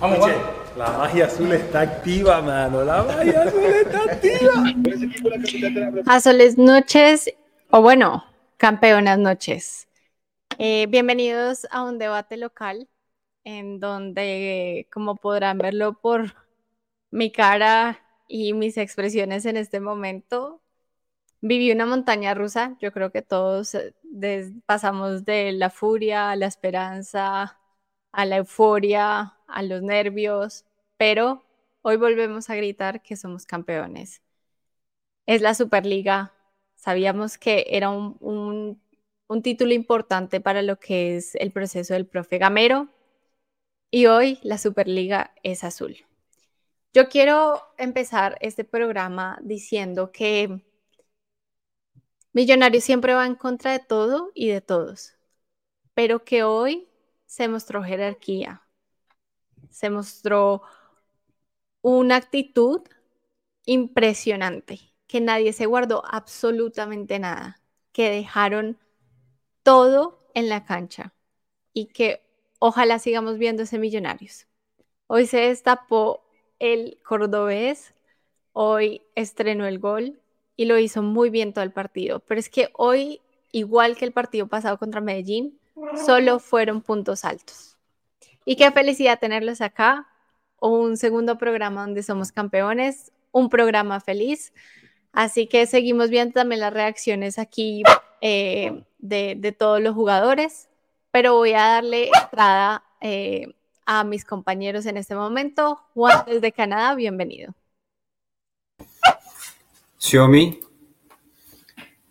Vamos, La magia azul está activa, mano. La magia azul está activa. Azules noches, o bueno, campeonas noches. Eh, bienvenidos a un debate local en donde, como podrán verlo por mi cara y mis expresiones en este momento, viví una montaña rusa. Yo creo que todos eh, pasamos de la furia a la esperanza, a la euforia, a los nervios, pero hoy volvemos a gritar que somos campeones. Es la Superliga. Sabíamos que era un, título importante para lo que es el proceso del profe Gamero y hoy la Superliga es azul. Yo quiero empezar este programa diciendo que Millonarios siempre va en contra de todo y de todos, pero que hoy se mostró jerarquía, se mostró una actitud impresionante, que nadie se guardó absolutamente nada, que dejaron todo en la cancha y que ojalá sigamos viendo ese Millonarios. Hoy se destapó el cordobés, hoy estrenó el gol y lo hizo muy bien todo el partido, pero es que hoy, igual que el partido pasado contra Medellín, solo fueron puntos altos. Y qué felicidad tenerlos acá. Un segundo programa donde somos campeones, un programa feliz. Así que seguimos viendo también las reacciones aquí eh, de, todos los jugadores, pero voy a darle entrada eh, a mis compañeros en este momento. Juan desde Canadá, bienvenido. Xiaomi,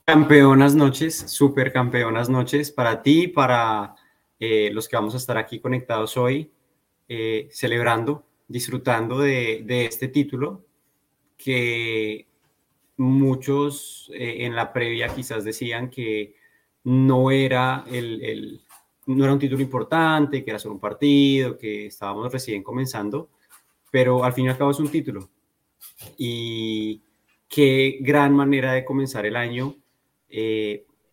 Campeonas noches, super campeonas noches para ti, para eh, los que vamos a estar aquí conectados hoy, eh, celebrando, disfrutando de, este título que muchos eh, en la previa quizás decían que no era, el, no era un título importante, que era solo un partido, que estábamos recién comenzando, pero al fin y al cabo es un título. Y qué gran manera de comenzar el año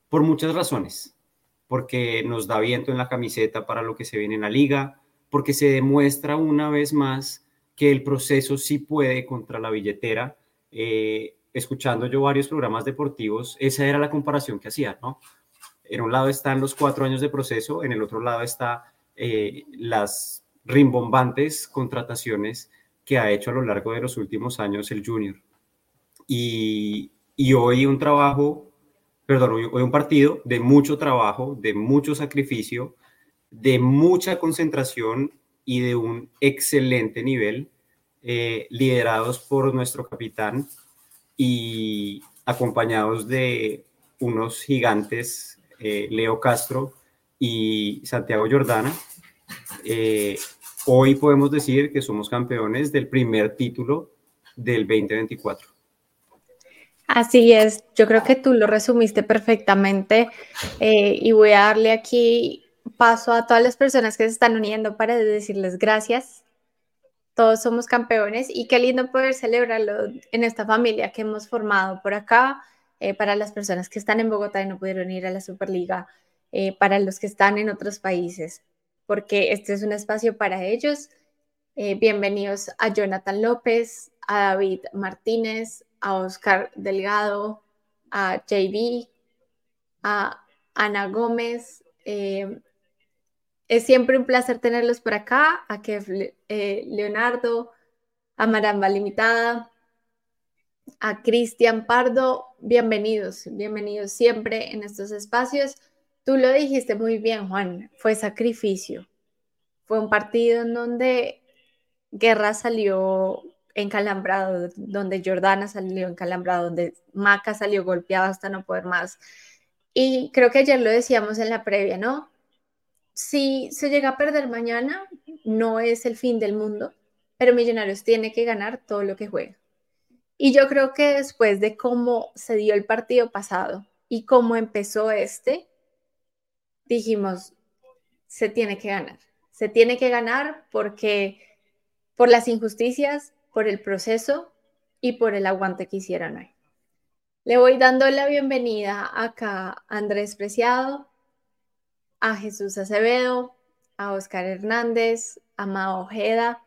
por muchas razones, porque nos da viento en la camiseta para lo que se viene en la liga, porque se demuestra una vez más que el proceso sí puede contra la billetera. Eh, escuchando yo varios programas deportivos, esa era la comparación que hacía, ¿no? En un lado están los cuatro años de proceso, en el otro lado está eh, las rimbombantes contrataciones que ha hecho a lo largo de los últimos años el Junior. Y, y hoy un trabajo perdón, hoy, un partido de mucho trabajo, de mucho sacrificio, de mucha concentración y de un excelente nivel, eh, liderados por nuestro capitán y acompañados de unos gigantes, eh, Leo Castro y Santiago Jordana. Eh, hoy podemos decir que somos campeones del primer título del 2024. Así es, yo creo que tú lo resumiste perfectamente eh, y voy a darle aquí paso a todas las personas que se están uniendo para decirles gracias. Todos somos campeones y qué lindo poder celebrarlo en esta familia que hemos formado por acá, eh, para las personas que están en Bogotá y no pudieron ir a la Superliga, eh, para los que están en otros países, porque este es un espacio para ellos. bienvenidos a Jonathan López, a David Martínez, a Oscar Delgado, a JB, a Ana Gómez. Eh, es siempre un placer tenerlos por acá, a Kev eh, Leonardo, a Maramba Limitada, a Cristian Pardo. Bienvenidos, bienvenidos siempre en estos espacios. Tú lo dijiste muy bien, Juan, fue sacrificio. Fue un partido en donde Guerra salió encalambrado, donde Jordana salió encalambrado, donde Maca salió golpeado hasta no poder más. Y creo que ayer lo decíamos en la previa, ¿no? Si se llega a perder mañana, no es el fin del mundo, pero Millonarios tiene que ganar todo lo que juega. Y yo creo que después de cómo se dio el partido pasado y cómo empezó este, dijimos, se tiene que ganar. Se tiene que ganar porque por las injusticias, por el proceso y por el aguante que hicieron hoy. Le voy dando la bienvenida acá a Andrés Preciado, a Jesús Acevedo, a Oscar Hernández, a Mao Ojeda,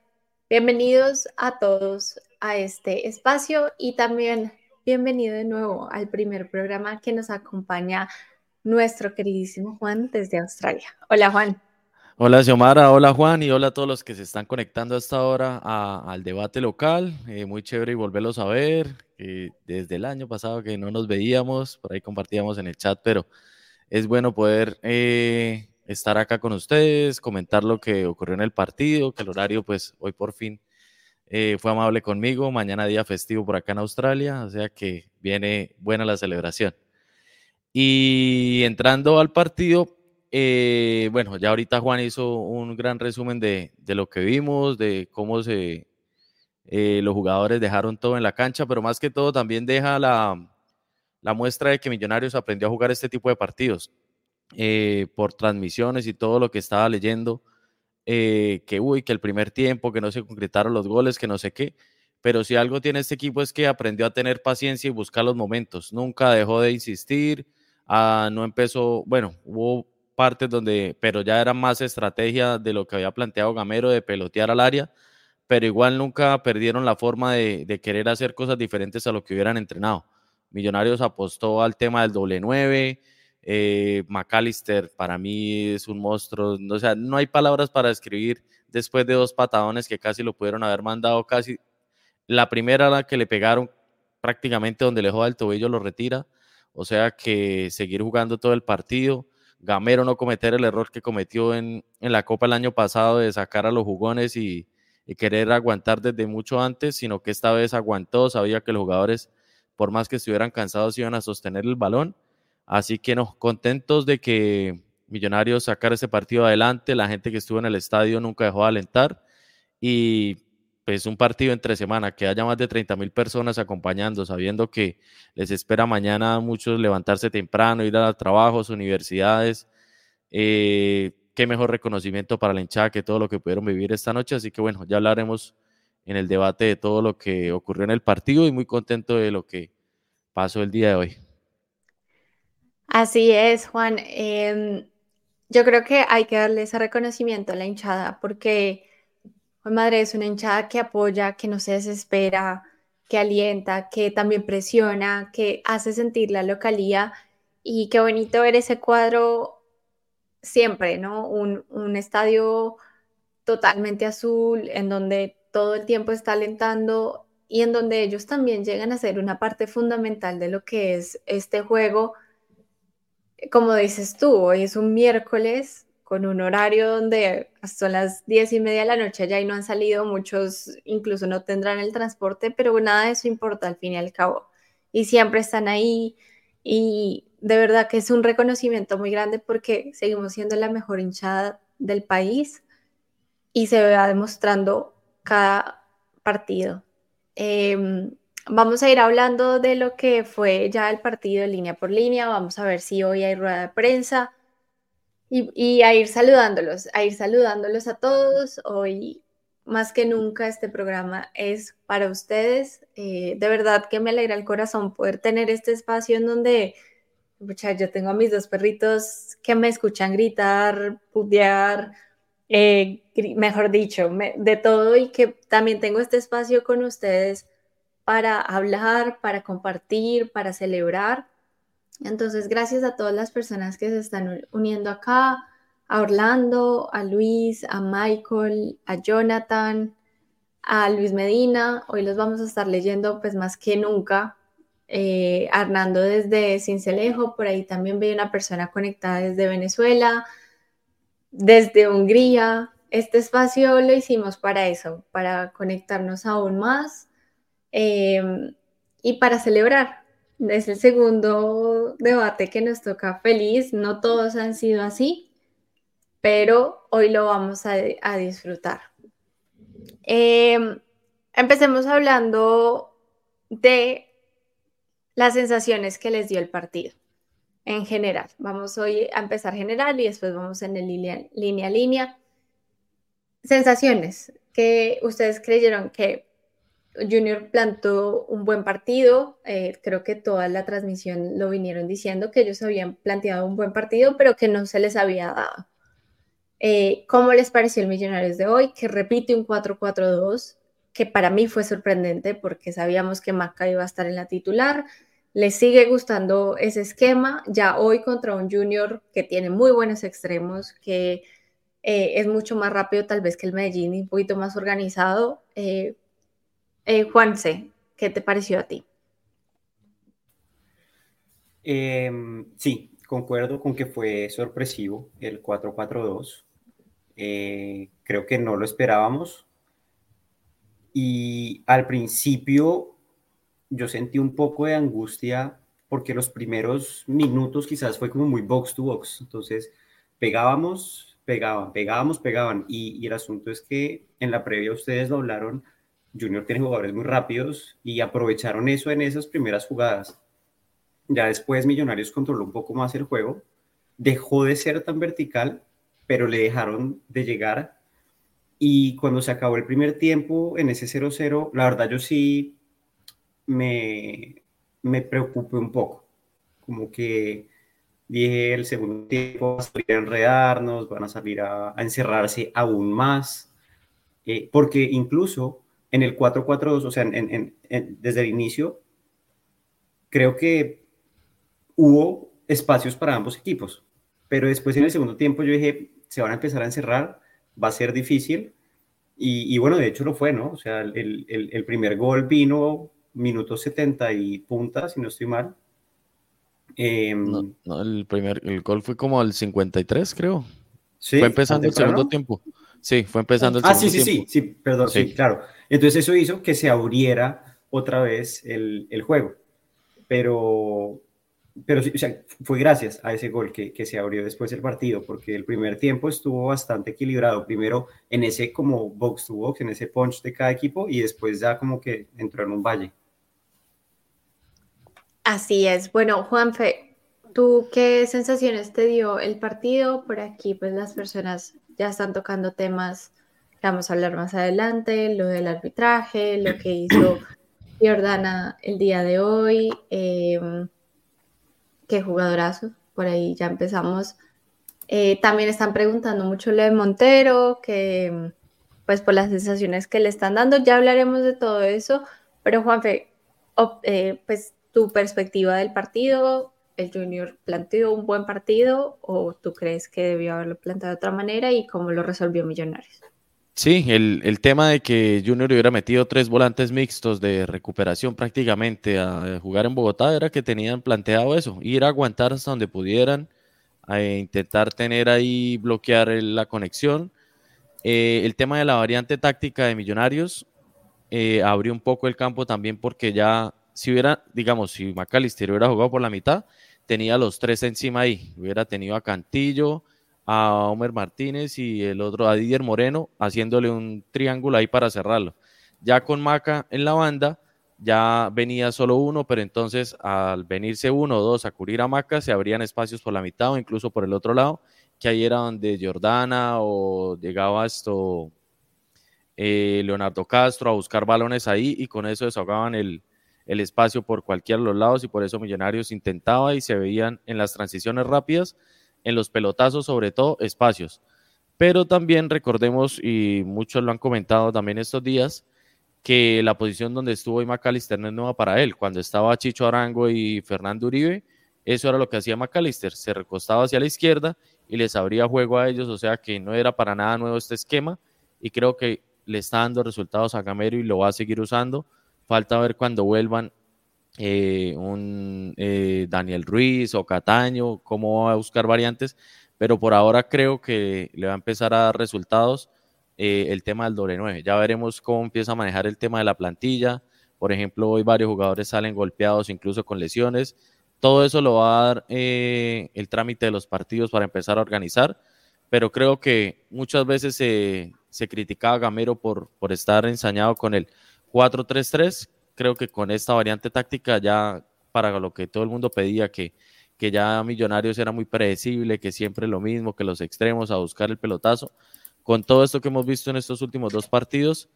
Bienvenidos a todos a este espacio y también bienvenido de nuevo al primer programa que nos acompaña nuestro queridísimo Juan desde Australia. Hola Juan. Hola Xiomara, hola Juan y hola a todos los que se están conectando hasta ahora al debate local. Eh, muy chévere y volverlos a ver. desde el año pasado que no nos veíamos, por ahí compartíamos en el chat, pero es bueno poder eh, estar acá con ustedes, comentar lo que ocurrió en el partido, que el horario pues hoy por fin eh, fue amable conmigo, mañana día festivo por acá en Australia, o sea que viene buena la celebración. Y entrando al partido, eh, bueno, ya ahorita Juan hizo un gran resumen de, lo que vimos, de cómo se, eh, los jugadores dejaron todo en la cancha, pero más que todo también deja la, la muestra de que Millonarios aprendió a jugar este tipo de partidos. Eh, por transmisiones y todo lo que estaba leyendo, que uy, que el primer tiempo, que no se concretaron los goles, que no sé qué. Pero si algo tiene este equipo es que aprendió a tener paciencia y buscar los momentos. Nunca dejó de insistir, ah, no empezó, bueno, hubo partes donde, pero ya era más estrategia de lo que había planteado Gamero de pelotear al área, pero igual nunca perdieron la forma de, querer hacer cosas diferentes a lo que hubieran entrenado. Millonarios apostó al tema del doble nueve, eh, McAllister para mí es un monstruo. O sea, no hay palabras para describir después de dos patadones que casi lo pudieron haber mandado casi. La primera la que le pegaron prácticamente donde le joda el tobillo lo retira. O sea que seguir jugando todo el partido. Gamero no cometer el error que cometió en, la Copa el año pasado de sacar a los jugones y, y querer aguantar desde mucho antes, sino que esta vez aguantó, sabía que los jugadores, por más que estuvieran cansados, iban a sostener el balón Así que nos contentos de que Millonarios sacar ese partido adelante. La gente que estuvo en el estadio nunca dejó de alentar. Y pues un partido entre semana, que haya más de 30 mil personas acompañando, sabiendo que les espera mañana a muchos levantarse temprano, ir a trabajos, universidades. Eh, qué mejor reconocimiento para la hinchada que todo lo que pudieron vivir esta noche. Así que bueno, ya hablaremos en el debate de todo lo que ocurrió en el partido y muy contento de lo que pasó el día de hoy. Así es, Juan. Em, yo creo que hay que darle ese reconocimiento a la hinchada porque, Madre, es una hinchada que apoya, que no se desespera, que alienta, que también presiona, que hace sentir la localía. Y qué bonito ver ese cuadro siempre, ¿no? Un, un estadio totalmente azul, en donde todo el tiempo está alentando y en donde ellos también llegan a ser una parte fundamental de lo que es este juego como dices tú, hoy es un miércoles con un horario donde son las diez y media de la noche ya y no han salido, muchos incluso no tendrán el transporte, pero nada de eso importa al fin y al cabo. Y siempre están ahí y de verdad que es un reconocimiento muy grande porque seguimos siendo la mejor hinchada del país y se va demostrando cada partido. Em, Vamos a ir hablando de lo que fue ya el partido línea por línea. Vamos a ver si hoy hay rueda de prensa y, a ir saludándolos, a ir saludándolos a todos. Hoy, más que nunca, este programa es para ustedes. Eh, de verdad que me alegra el corazón poder tener este espacio en donde, yo tengo a mis dos perritos que me escuchan gritar, putear, eh, mejor dicho, de todo y que también tengo este espacio con ustedes para hablar, para compartir, para celebrar. Entonces, gracias a todas las personas que se están uniendo acá, a Orlando, a Luis, a Michael, a Jonathan, a Luis Medina. Hoy los vamos a estar leyendo pues más que nunca. Eh, Hernando desde Cincelejo, por ahí también veo una persona conectada desde Venezuela, desde Hungría. Este espacio lo hicimos para eso, para conectarnos aún más Em, y para celebrar, es el segundo debate que nos toca feliz. No todos han sido así, pero hoy lo vamos a, disfrutar. Em, empecemos hablando de las sensaciones que les dio el partido en general. Vamos hoy a empezar general y después vamos en el línea, línea a línea. Sensaciones que ustedes creyeron que Junior plantó un buen partido, eh, creo que toda la transmisión lo vinieron diciendo que ellos habían planteado un buen partido, pero que no se les había dado. Eh, ¿Cómo les pareció el Millonarios de hoy? Que repite un 4-4-2, que para mí fue sorprendente porque sabíamos que Maca iba a estar en la titular. Le sigue gustando ese esquema, ya hoy contra un junior que tiene muy buenos extremos, que eh, es mucho más rápido tal vez que el Medellín y un poquito más organizado. Eh, eh, Juanse, ¿qué te pareció a ti? Em, sí, concuerdo con que fue sorpresivo el 4-4-2. creo que no lo esperábamos. Y al principio yo sentí un poco de angustia porque los primeros minutos quizás fue como muy box to box. Entonces pegábamos, pegaban, pegábamos, pegaban. Y, el asunto es que en la previa ustedes lo hablaron, Junior tiene jugadores muy rápidos y aprovecharon eso en esas primeras jugadas. Ya después Millonarios controló un poco más el juego, dejó de ser tan vertical, pero le dejaron de llegar. Y cuando se acabó el primer tiempo en ese 0-0, la verdad yo sí me, me preocupé un poco. Como que dije el segundo tiempo van a salir a enredarnos, van a salir a, encerrarse aún más, eh, porque incluso en el 4-4-2, o sea, desde el inicio, creo que hubo espacios para ambos equipos, pero después en el segundo tiempo yo dije, se van a empezar a encerrar, va a ser difícil, y, bueno, de hecho lo fue, ¿no? O sea, el, el primer gol vino minutos 70 y punta, si no estoy mal. Em, no, el primer el gol fue como al 53, creo. fue empezando el segundo tiempo. Sí, fue empezando el ah, segundo sí, sí, sí, sí, perdón, sí. claro. Entonces eso hizo que se abriera otra vez el, el juego. Pero, pero o sea, fue gracias a ese gol que, que, se abrió después el partido, porque el primer tiempo estuvo bastante equilibrado, primero en ese como box to box, en ese punch de cada equipo, y después ya como que entró en un valle. Así es. Bueno, Juanfe, ¿tú qué sensaciones te dio el partido? Por aquí, pues las personas ya están tocando temas que vamos a hablar más adelante, lo del arbitraje, lo que hizo Jordana el día de hoy. Eh, qué jugadorazo, por ahí ya empezamos. Eh, también están preguntando mucho lo de Montero, que pues por las sensaciones que le están dando, ya hablaremos de todo eso, pero Juanfe, eh, pues tu perspectiva del partido, el Junior planteó un buen partido o tú crees que debió haberlo planteado de otra manera y cómo lo resolvió Millonarios? Sí, el, el, tema de que Junior hubiera metido tres volantes mixtos de recuperación prácticamente a jugar en Bogotá era que tenían planteado eso, ir a aguantar hasta donde pudieran, a intentar tener ahí, bloquear la conexión. Eh, el tema de la variante táctica de Millonarios eh, abrió un poco el campo también porque ya, si hubiera, digamos, si McAllister hubiera jugado por la mitad, tenía los tres encima ahí, hubiera tenido a Cantillo, a Homer Martínez y el otro a Didier Moreno, haciéndole un triángulo ahí para cerrarlo. Ya con Maca en la banda, ya venía solo uno, pero entonces al venirse uno o dos a cubrir a Maca, se abrían espacios por la mitad o incluso por el otro lado, que ahí era donde Jordana o llegaba esto eh, Leonardo Castro a buscar balones ahí y con eso desahogaban el, el espacio por cualquiera de los lados y por eso Millonarios intentaba y se veían en las transiciones rápidas en los pelotazos, sobre todo espacios. Pero también recordemos, y muchos lo han comentado también estos días, que la posición donde estuvo hoy McAllister no es nueva para él. Cuando estaba Chicho Arango y Fernando Uribe, eso era lo que hacía McAllister. Se recostaba hacia la izquierda y les abría juego a ellos, o sea que no era para nada nuevo este esquema. Y creo que le está dando resultados a Gamero y lo va a seguir usando. Falta ver cuando vuelvan eh, un eh, Daniel Ruiz o Cataño, cómo va a buscar variantes, pero por ahora creo que le va a empezar a dar resultados eh, el tema del doble 9. Ya veremos cómo empieza a manejar el tema de la plantilla. Por ejemplo, hoy varios jugadores salen golpeados, incluso con lesiones. Todo eso lo va a dar el trámite de los partidos para empezar a organizar, pero creo que muchas veces se, criticaba a Gamero por, por estar ensañado con el 4-3-3 creo que con esta variante táctica ya para lo que todo el mundo pedía, que, que ya Millonarios era muy predecible, que siempre lo mismo, que los extremos a buscar el pelotazo. Con todo esto que hemos visto en estos últimos dos partidos,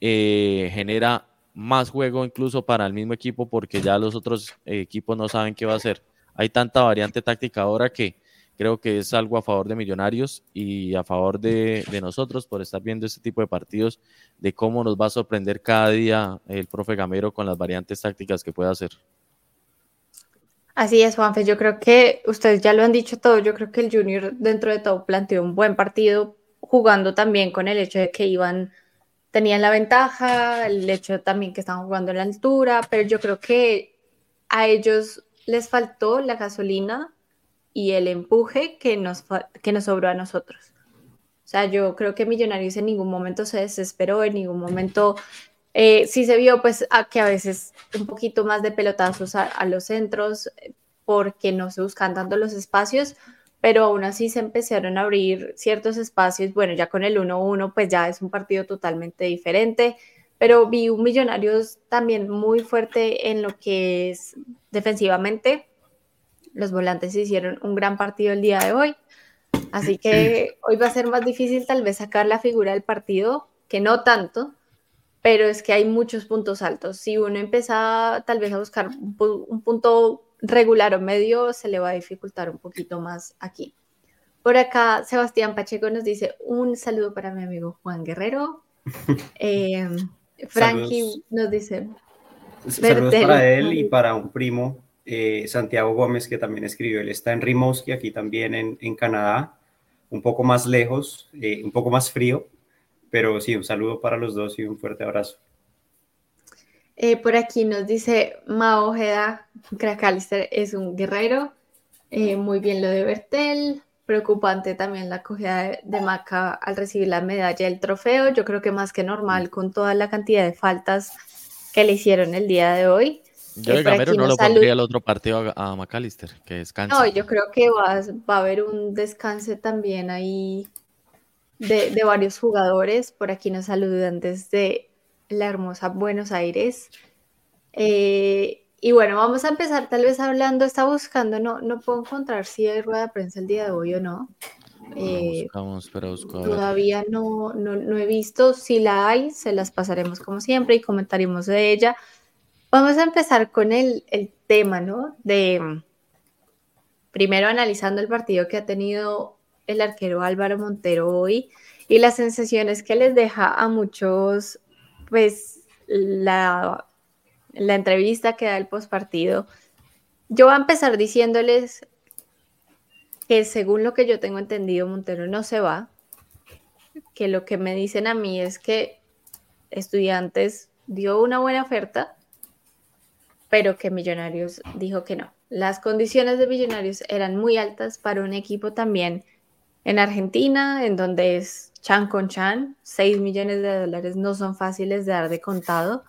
eh, genera más juego incluso para el mismo equipo porque ya los otros equipos no saben qué va a hacer. Hay tanta variante táctica ahora que, creo que es algo a favor de Millonarios y a favor de, nosotros por estar viendo este tipo de partidos, de cómo nos va a sorprender cada día el profe Gamero con las variantes tácticas que pueda hacer. Así es, Juanfe. Yo creo que ustedes ya lo han dicho todo. Yo creo que el Junior, dentro de todo, planteó un buen partido, jugando también con el hecho de que iban, tenían la ventaja, el hecho también que estaban jugando en la altura, pero yo creo que a ellos les faltó la gasolina y el empuje que nos, que nos sobró a nosotros. O sea, yo creo que Millonarios en ningún momento se desesperó, en ningún momento eh, sí se vio pues a que a veces un poquito más de pelotazos a, los centros porque no se buscan tanto los espacios, pero aún así se empezaron a abrir ciertos espacios. Bueno, ya con el 1-1 pues ya es un partido totalmente diferente, pero vi un Millonarios también muy fuerte en lo que es defensivamente los volantes hicieron un gran partido el día de hoy. Así que hoy va a ser más difícil tal vez sacar la figura del partido, que no tanto, pero es que hay muchos puntos altos. Si uno empieza tal vez a buscar un, punto regular o medio, se le va a dificultar un poquito más aquí. Por acá, Sebastián Pacheco nos dice un saludo para mi amigo Juan Guerrero. Eh, Frankie nos dice... Saludos para él y para un primo eh, Santiago Gómez, que también escribió, él está en Rimouski, aquí también en, Canadá, un poco más lejos, eh, un poco más frío, pero sí, un saludo para los dos y un fuerte abrazo. Eh, por aquí nos dice Mao Ojeda, Krakalister es un guerrero, muy bien lo de Bertel, preocupante también la acogida de, Maca al recibir la medalla del trofeo, yo creo que más que normal con toda la cantidad de faltas que le hicieron el día de hoy. Yo de Gamero no lo pondría el otro partido a, McAllister, que descanse. No, yo creo que va, va a haber un descanse también ahí de, de, varios jugadores. Por aquí nos saludan desde la hermosa Buenos Aires. Eh, y bueno, vamos a empezar tal vez hablando, está buscando, no, no puedo encontrar si hay rueda de prensa el día de hoy o no. Eh, todavía no, no, no he visto, si la hay, se las pasaremos como siempre y comentaremos de ella. Vamos a empezar con el, tema, ¿no? De primero analizando el partido que ha tenido el arquero Álvaro Montero hoy y las sensaciones que les deja a muchos, pues la, la entrevista que da el postpartido. Yo voy a empezar diciéndoles que según lo que yo tengo entendido, Montero no se va, que lo que me dicen a mí es que estudiantes dio una buena oferta, pero que Millonarios dijo que no. Las condiciones de Millonarios eran muy altas para un equipo también en Argentina, en donde es chan con chan, 6 millones de dólares no son fáciles de dar de contado.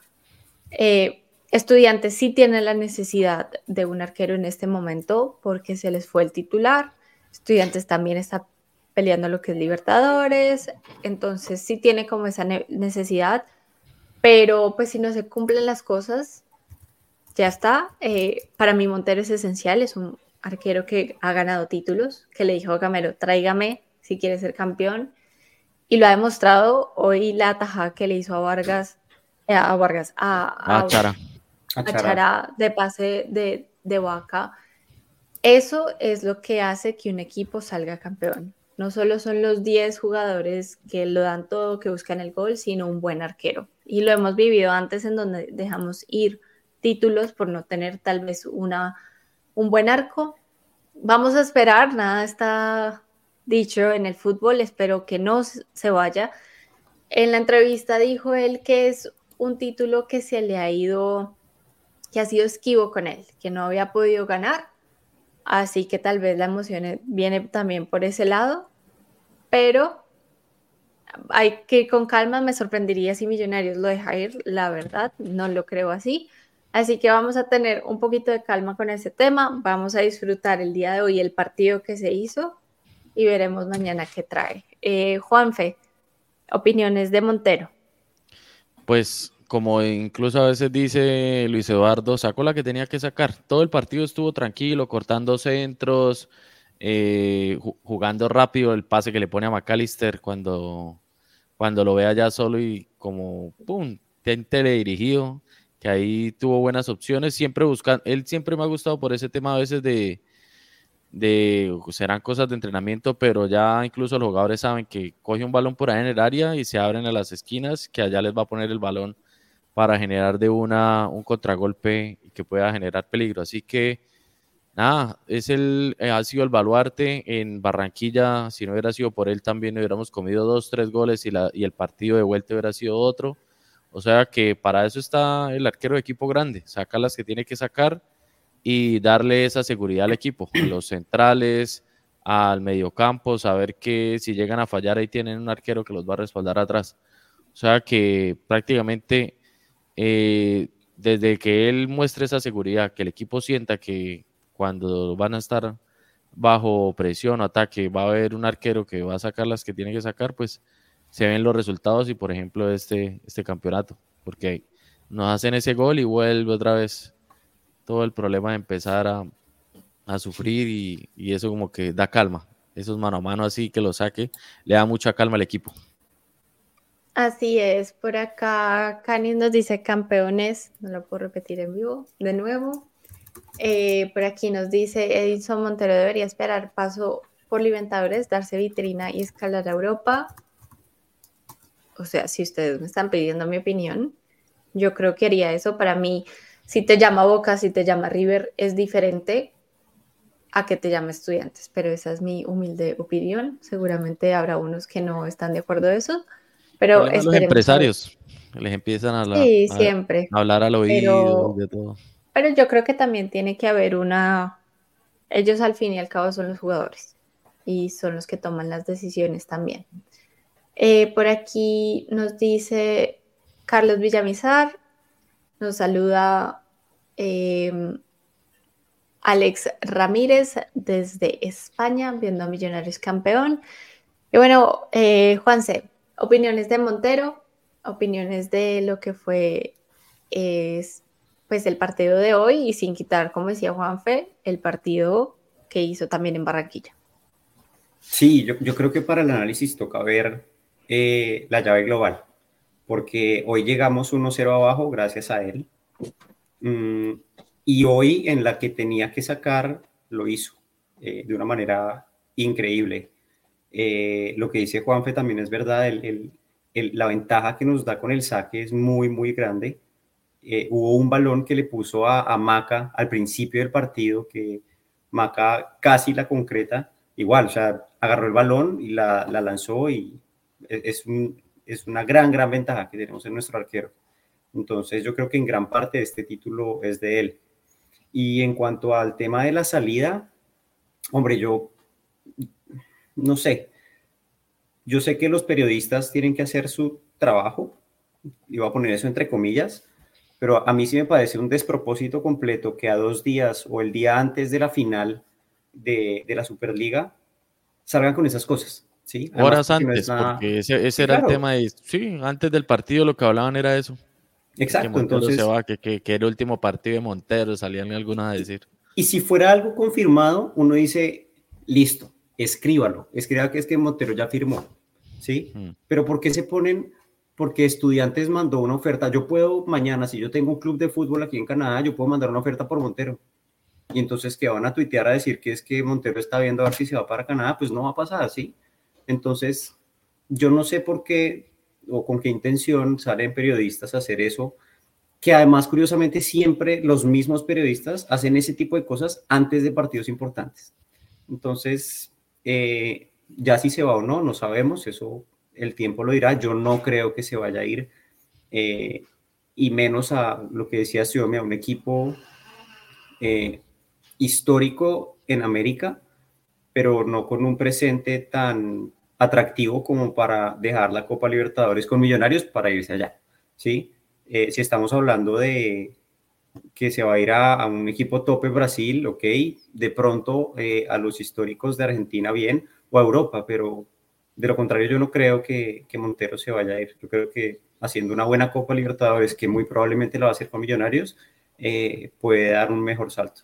Eh, estudiantes sí tienen la necesidad de un arquero en este momento porque se les fue el titular. Estudiantes también está peleando lo que es Libertadores, entonces sí tiene como esa necesidad, pero pues si no se cumplen las cosas, ya está. Eh, para mí Montero es esencial, es un arquero que ha ganado títulos, que le dijo a Camero, tráigame si quiere ser campeón. Y lo ha demostrado hoy la atajada que le hizo a Vargas, eh, a Vargas, a, a, Chara. A Chara de pase de, de Vaca. Eso es lo que hace que un equipo salga campeón. No solo son los 10 jugadores que lo dan todo, que buscan el gol, sino un buen arquero. Y lo hemos vivido antes en donde dejamos ir títulos por no tener tal vez una, un buen arco. Vamos a esperar, nada está dicho en el fútbol, espero que no se vaya. En la entrevista dijo él que es un título que se le ha ido, que ha sido esquivo con él, que no había podido ganar, así que tal vez la emoción viene también por ese lado, pero hay que ir con calma, me sorprendería si Millonarios lo deja ir, la verdad, no lo creo así. Así que vamos a tener un poquito de calma con ese tema, vamos a disfrutar el día de hoy el partido que se hizo y veremos mañana qué trae. Eh, Juanfe, opiniones de Montero. Pues como incluso a veces dice Luis Eduardo, sacó la que tenía que sacar. Todo el partido estuvo tranquilo, cortando centros, eh, jugando rápido el pase que le pone a McAllister cuando, cuando lo vea ya solo y como, ¡pum!, teledirigido que ahí tuvo buenas opciones, siempre buscando, él siempre me ha gustado por ese tema a veces de, de serán cosas de entrenamiento, pero ya incluso los jugadores saben que coge un balón por ahí en el área y se abren a las esquinas, que allá les va a poner el balón para generar de una un contragolpe y que pueda generar peligro. Así que nada, es el, eh, ha sido el baluarte en Barranquilla. Si no hubiera sido por él, también hubiéramos comido dos, tres goles y, la, y el partido de vuelta hubiera sido otro. O sea que para eso está el arquero de equipo grande, saca las que tiene que sacar y darle esa seguridad al equipo, a los centrales, al mediocampo, saber que si llegan a fallar ahí tienen un arquero que los va a respaldar atrás. O sea que prácticamente eh, desde que él muestre esa seguridad, que el equipo sienta que cuando van a estar bajo presión o ataque va a haber un arquero que va a sacar las que tiene que sacar, pues se ven los resultados y por ejemplo este, este campeonato, porque nos hacen ese gol y vuelve otra vez todo el problema de empezar a, sufrir y, eso como que da calma. Esos mano a mano así que lo saque, le da mucha calma al equipo. Así es, por acá Canis nos dice campeones, no lo puedo repetir en vivo de nuevo. Eh, por aquí nos dice Edison Montero debería esperar paso por Libertadores, darse vitrina y escalar a Europa. O sea, si ustedes me están pidiendo mi opinión, yo creo que haría eso. Para mí, si te llama Boca, si te llama River, es diferente a que te llame Estudiantes, pero esa es mi humilde opinión. Seguramente habrá unos que no están de acuerdo de eso, pero los empresarios les empiezan a, siempre. hablar al oído de todo. Pero yo creo que también tiene que haber una... Ellos al fin y al cabo son los jugadores y son los que toman las decisiones también. Eh, por aquí nos dice Carlos Villamizar, nos saluda em, Alex Ramírez desde España, viendo a Millonarios campeón. Y bueno, eh, Juanse, opiniones de Montero, opiniones de lo que fue pues el partido de hoy y sin quitar, como decía Juanfe, el partido que hizo también en Barranquilla. Sí, yo, creo que para el análisis toca ver eh, la llave global porque hoy llegamos 1-0 abajo gracias a él. Mm, y hoy en la que tenía que sacar, lo hizo eh, de una manera increíble. Eh, lo que dice Juanfe también es verdad, la ventaja que nos da con el saque es muy, muy grande. Hubo un balón que le puso a, Maca al principio del partido, que Maca casi la concreta, igual, o sea, agarró el balón y la, la lanzó y es un, es una gran, gran ventaja que tenemos en nuestro arquero. Entonces yo creo que en gran parte este título es de él. Y en cuanto al tema de la salida, hombre, yo no sé. Yo sé que los periodistas tienen que hacer su trabajo, y voy a poner eso entre comillas, pero a mí sí me parece un despropósito completo que a dos días o el día antes de la final de, de la Superliga salgan con esas cosas. Sí, horas antes, porque ese, era el tema de, sí, antes del partido lo que hablaban era eso. Exacto, que entonces. Se va, que, que, era el último partido de Montero, salían algunos a decir. Y si fuera algo confirmado, uno dice, listo, escríbalo, escriba que es que Montero ya firmó, ¿sí? Hmm. Pero ¿por qué se ponen? Porque estudiantes mandó una oferta. Yo puedo mañana, si yo tengo un club de fútbol aquí en Canadá, yo puedo mandar una oferta por Montero. Y entonces que van a tuitear a decir que es que Montero está viendo a ver si se va para Canadá, pues no va a pasar, ¿sí? Entonces, yo no sé por qué o con qué intención salen periodistas a hacer eso, que además, curiosamente, siempre los mismos periodistas hacen ese tipo de cosas antes de partidos importantes. Entonces, eh, ya si se va o no, no sabemos, eso el tiempo lo dirá. Yo no creo que se vaya a ir, eh, y menos a lo que decía Xiome, a un equipo eh, histórico en América, pero no con un presente tan atractivo como para dejar la Copa Libertadores con Millonarios para irse allá, ¿sí? Eh, si estamos hablando de que se va a ir a, un equipo tope Brasil, ok, de pronto eh, a los históricos de Argentina bien, o a Europa, pero de lo contrario yo no creo que, que, Montero se vaya a ir. Yo creo que haciendo una buena Copa Libertadores, que muy probablemente la va a hacer con Millonarios, eh, puede dar un mejor salto.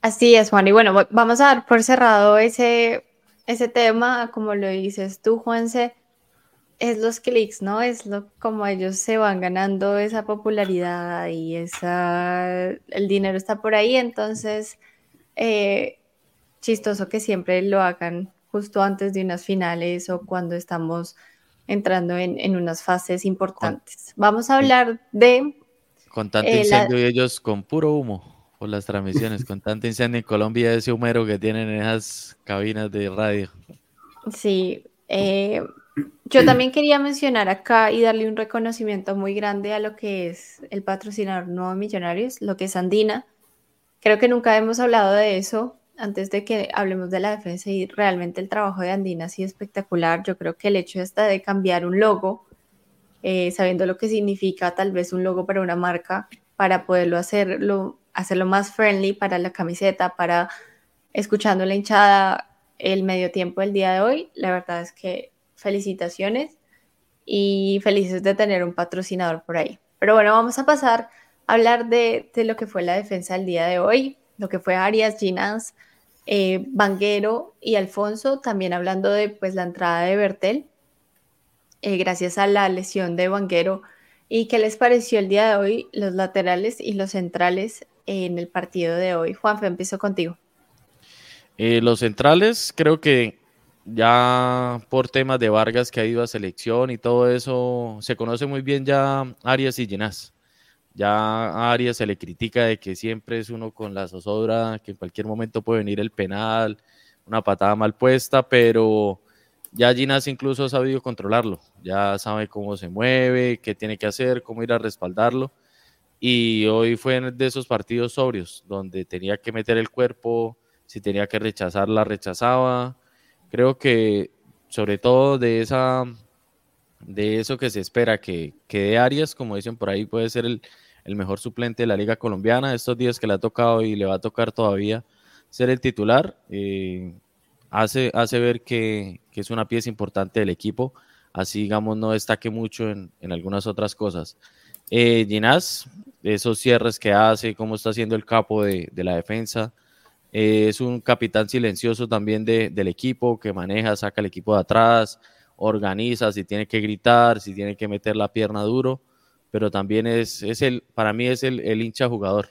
Así es, Juan. Y bueno, vamos a dar por cerrado ese ese tema, como lo dices tú, Juanse, es los clics, ¿no? Es lo como ellos se van ganando esa popularidad y esa el dinero está por ahí, entonces eh, chistoso que siempre lo hagan justo antes de unas finales o cuando estamos entrando en, unas fases importantes. Vamos a hablar de... Con tanto eh, incendio y ellos con puro humo por las transmisiones, con tanto incendio en Colombia, ese humero que tienen en esas cabinas de radio. Sí, eh, yo también quería mencionar acá y darle un reconocimiento muy grande a lo que es el patrocinador Nuevo Millonarios, lo que es Andina. Creo que nunca hemos hablado de eso antes de que hablemos de la defensa y realmente el trabajo de Andina ha sido espectacular. Yo creo que el hecho está de cambiar un logo, eh, sabiendo lo que significa tal vez un logo para una marca, para poderlo hacerlo, hacerlo más friendly para la camiseta, para escuchando la hinchada el medio tiempo del día de hoy. La verdad es que felicitaciones y felices de tener un patrocinador por ahí. Pero bueno, vamos a pasar a hablar de, lo que fue la defensa del día de hoy, lo que fue Arias, Ginás, eh, Banguero y Alfonso, también hablando de pues la entrada de Bertel, eh, gracias a la lesión de Banguero. ¿Y qué les pareció el día de hoy los laterales y los centrales en el partido de hoy? Juanfe, empiezo contigo. Eh, los centrales creo que ya por temas de Vargas que ha ido a selección y todo eso, se conoce muy bien ya Arias y Ginás. Ya a Arias se le critica de que siempre es uno con la zozobra, que en cualquier momento puede venir el penal, una patada mal puesta, pero ya Ginás incluso ha sabido controlarlo, ya sabe cómo se mueve, qué tiene que hacer, cómo ir a respaldarlo. Y hoy fue de esos partidos sobrios, donde tenía que meter el cuerpo, si tenía que rechazar, la rechazaba, Creo que sobre todo de esa de eso que se espera que, que de Arias, como dicen por ahí, puede ser el, mejor suplente de la Liga Colombiana. Estos días que le ha tocado y le va a tocar todavía ser el titular, eh, hace, hace ver que, es una pieza importante del equipo. Así, digamos, no destaque mucho en, algunas otras cosas. Eh, Ginás, esos cierres que hace, cómo está haciendo el capo de, de la defensa, eh, es un capitán silencioso también del equipo que maneja, saca el equipo de atrás, organiza si tiene que gritar, si tiene que meter la pierna duro, pero también es, es el, para mí es el, hincha jugador.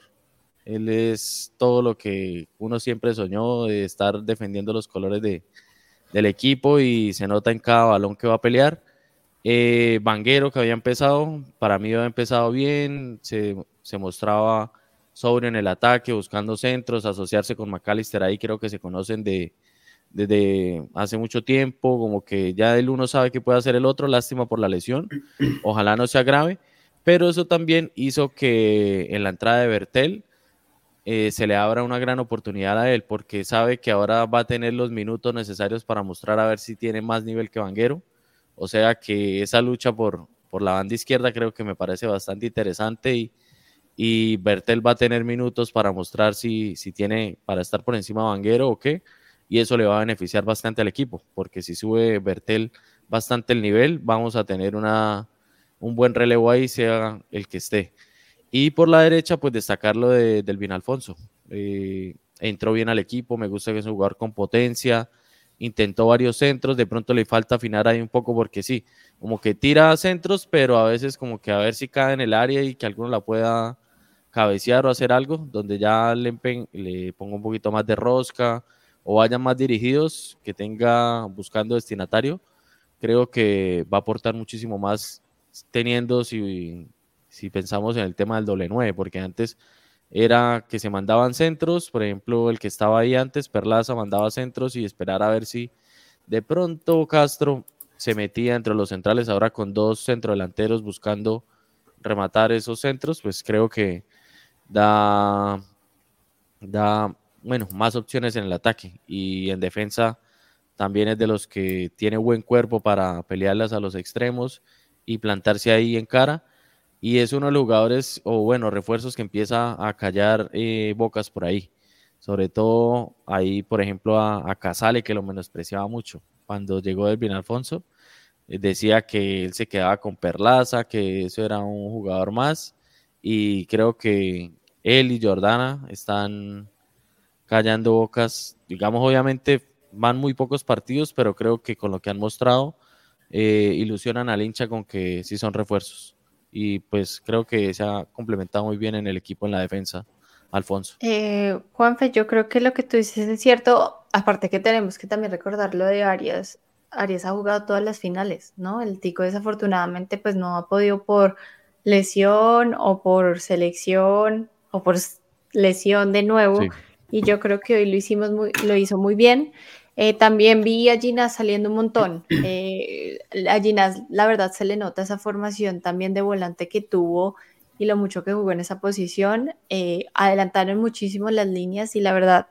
Él es todo lo que uno siempre soñó de estar defendiendo los colores de, del equipo y se nota en cada balón que va a pelear. Eh, Vanguero que había empezado, para mí había empezado bien, se, se mostraba sobre en el ataque, buscando centros, asociarse con McAllister ahí, creo que se conocen de, desde hace mucho tiempo, como que ya el uno sabe que puede hacer el otro, lástima por la lesión, ojalá no sea grave, pero eso también hizo que en la entrada de Bertel eh, se le abra una gran oportunidad a él, porque sabe que ahora va a tener los minutos necesarios para mostrar a ver si tiene más nivel que Vanguero, o sea que esa lucha por, por la banda izquierda creo que me parece bastante interesante y y Bertel va a tener minutos para mostrar si, si tiene para estar por encima de Vanguero o qué, y eso le va a beneficiar bastante al equipo, porque si sube Bertel bastante el nivel, vamos a tener una, un buen relevo ahí, sea el que esté. Y por la derecha, pues destacarlo de, del Bin Alfonso. Eh, entró bien al equipo, me gusta que es un jugador con potencia, intentó varios centros, de pronto le falta afinar ahí un poco porque sí, como que tira centros, pero a veces como que a ver si cae en el área y que alguno la pueda cabecear o hacer algo donde ya le, le ponga un poquito más de rosca o vayan más dirigidos, que tenga buscando destinatario, creo que va a aportar muchísimo más teniendo, si, si pensamos en el tema del doble nueve, porque antes era que se mandaban centros, por ejemplo, el que estaba ahí antes, Perlaza, mandaba centros y esperar a ver si de pronto Castro se metía entre los centrales, ahora con dos centrodelanteros buscando rematar esos centros, pues creo que da, da, bueno, más opciones en el ataque y en defensa también es de los que tiene buen cuerpo para pelearlas a los extremos y plantarse ahí en cara. Y es uno de los jugadores, o bueno, refuerzos que empieza a callar eh, bocas por ahí. Sobre todo ahí, por ejemplo, a, Casale, que lo menospreciaba mucho. Cuando llegó Elvin Alfonso, eh, decía que él se quedaba con Perlaza, que eso era un jugador más. Y creo que él y Jordana están callando bocas. Digamos, obviamente van muy pocos partidos, pero creo que con lo que han mostrado eh, ilusionan al hincha con que sí son refuerzos. Y pues creo que se ha complementado muy bien en el equipo en la defensa Alfonso. Eh, Juanfe, yo creo que lo que tú dices es cierto, aparte que tenemos que también recordar lo de Arias. Arias ha jugado todas las finales, ¿no? El Tico desafortunadamente pues no ha podido por lesión o por selección o por lesión de nuevo. Y yo creo que hoy lo hicimos muy, lo hizo muy bien. Eh, también vi a Ginás saliendo un montón. Eh, a Ginás, la verdad, se le nota esa formación también de volante que tuvo y lo mucho que jugó en esa posición. Eh, adelantaron muchísimo las líneas y la verdad,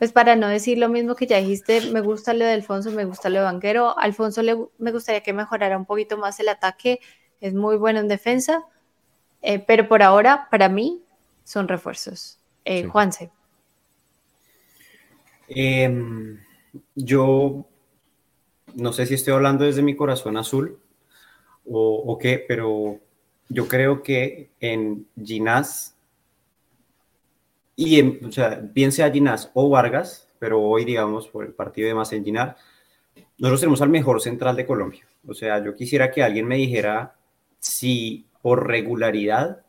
pues para no decir lo mismo que ya dijiste, me gusta lo de Alfonso, me gusta lo de Banquero. Alfonso le, me gustaría que mejorara un poquito más el ataque, es muy bueno en defensa, eh, pero por ahora, para mí, son refuerzos. Eh, Juanse. Yo no sé si estoy hablando desde mi corazón azul o, o qué, pero yo creo que en Ginás, y en, o sea, bien sea Ginás o Vargas, pero hoy, digamos, por el partido de más en Ginás, nosotros tenemos al mejor central de Colombia. O sea, yo quisiera que alguien me dijera si por regularidad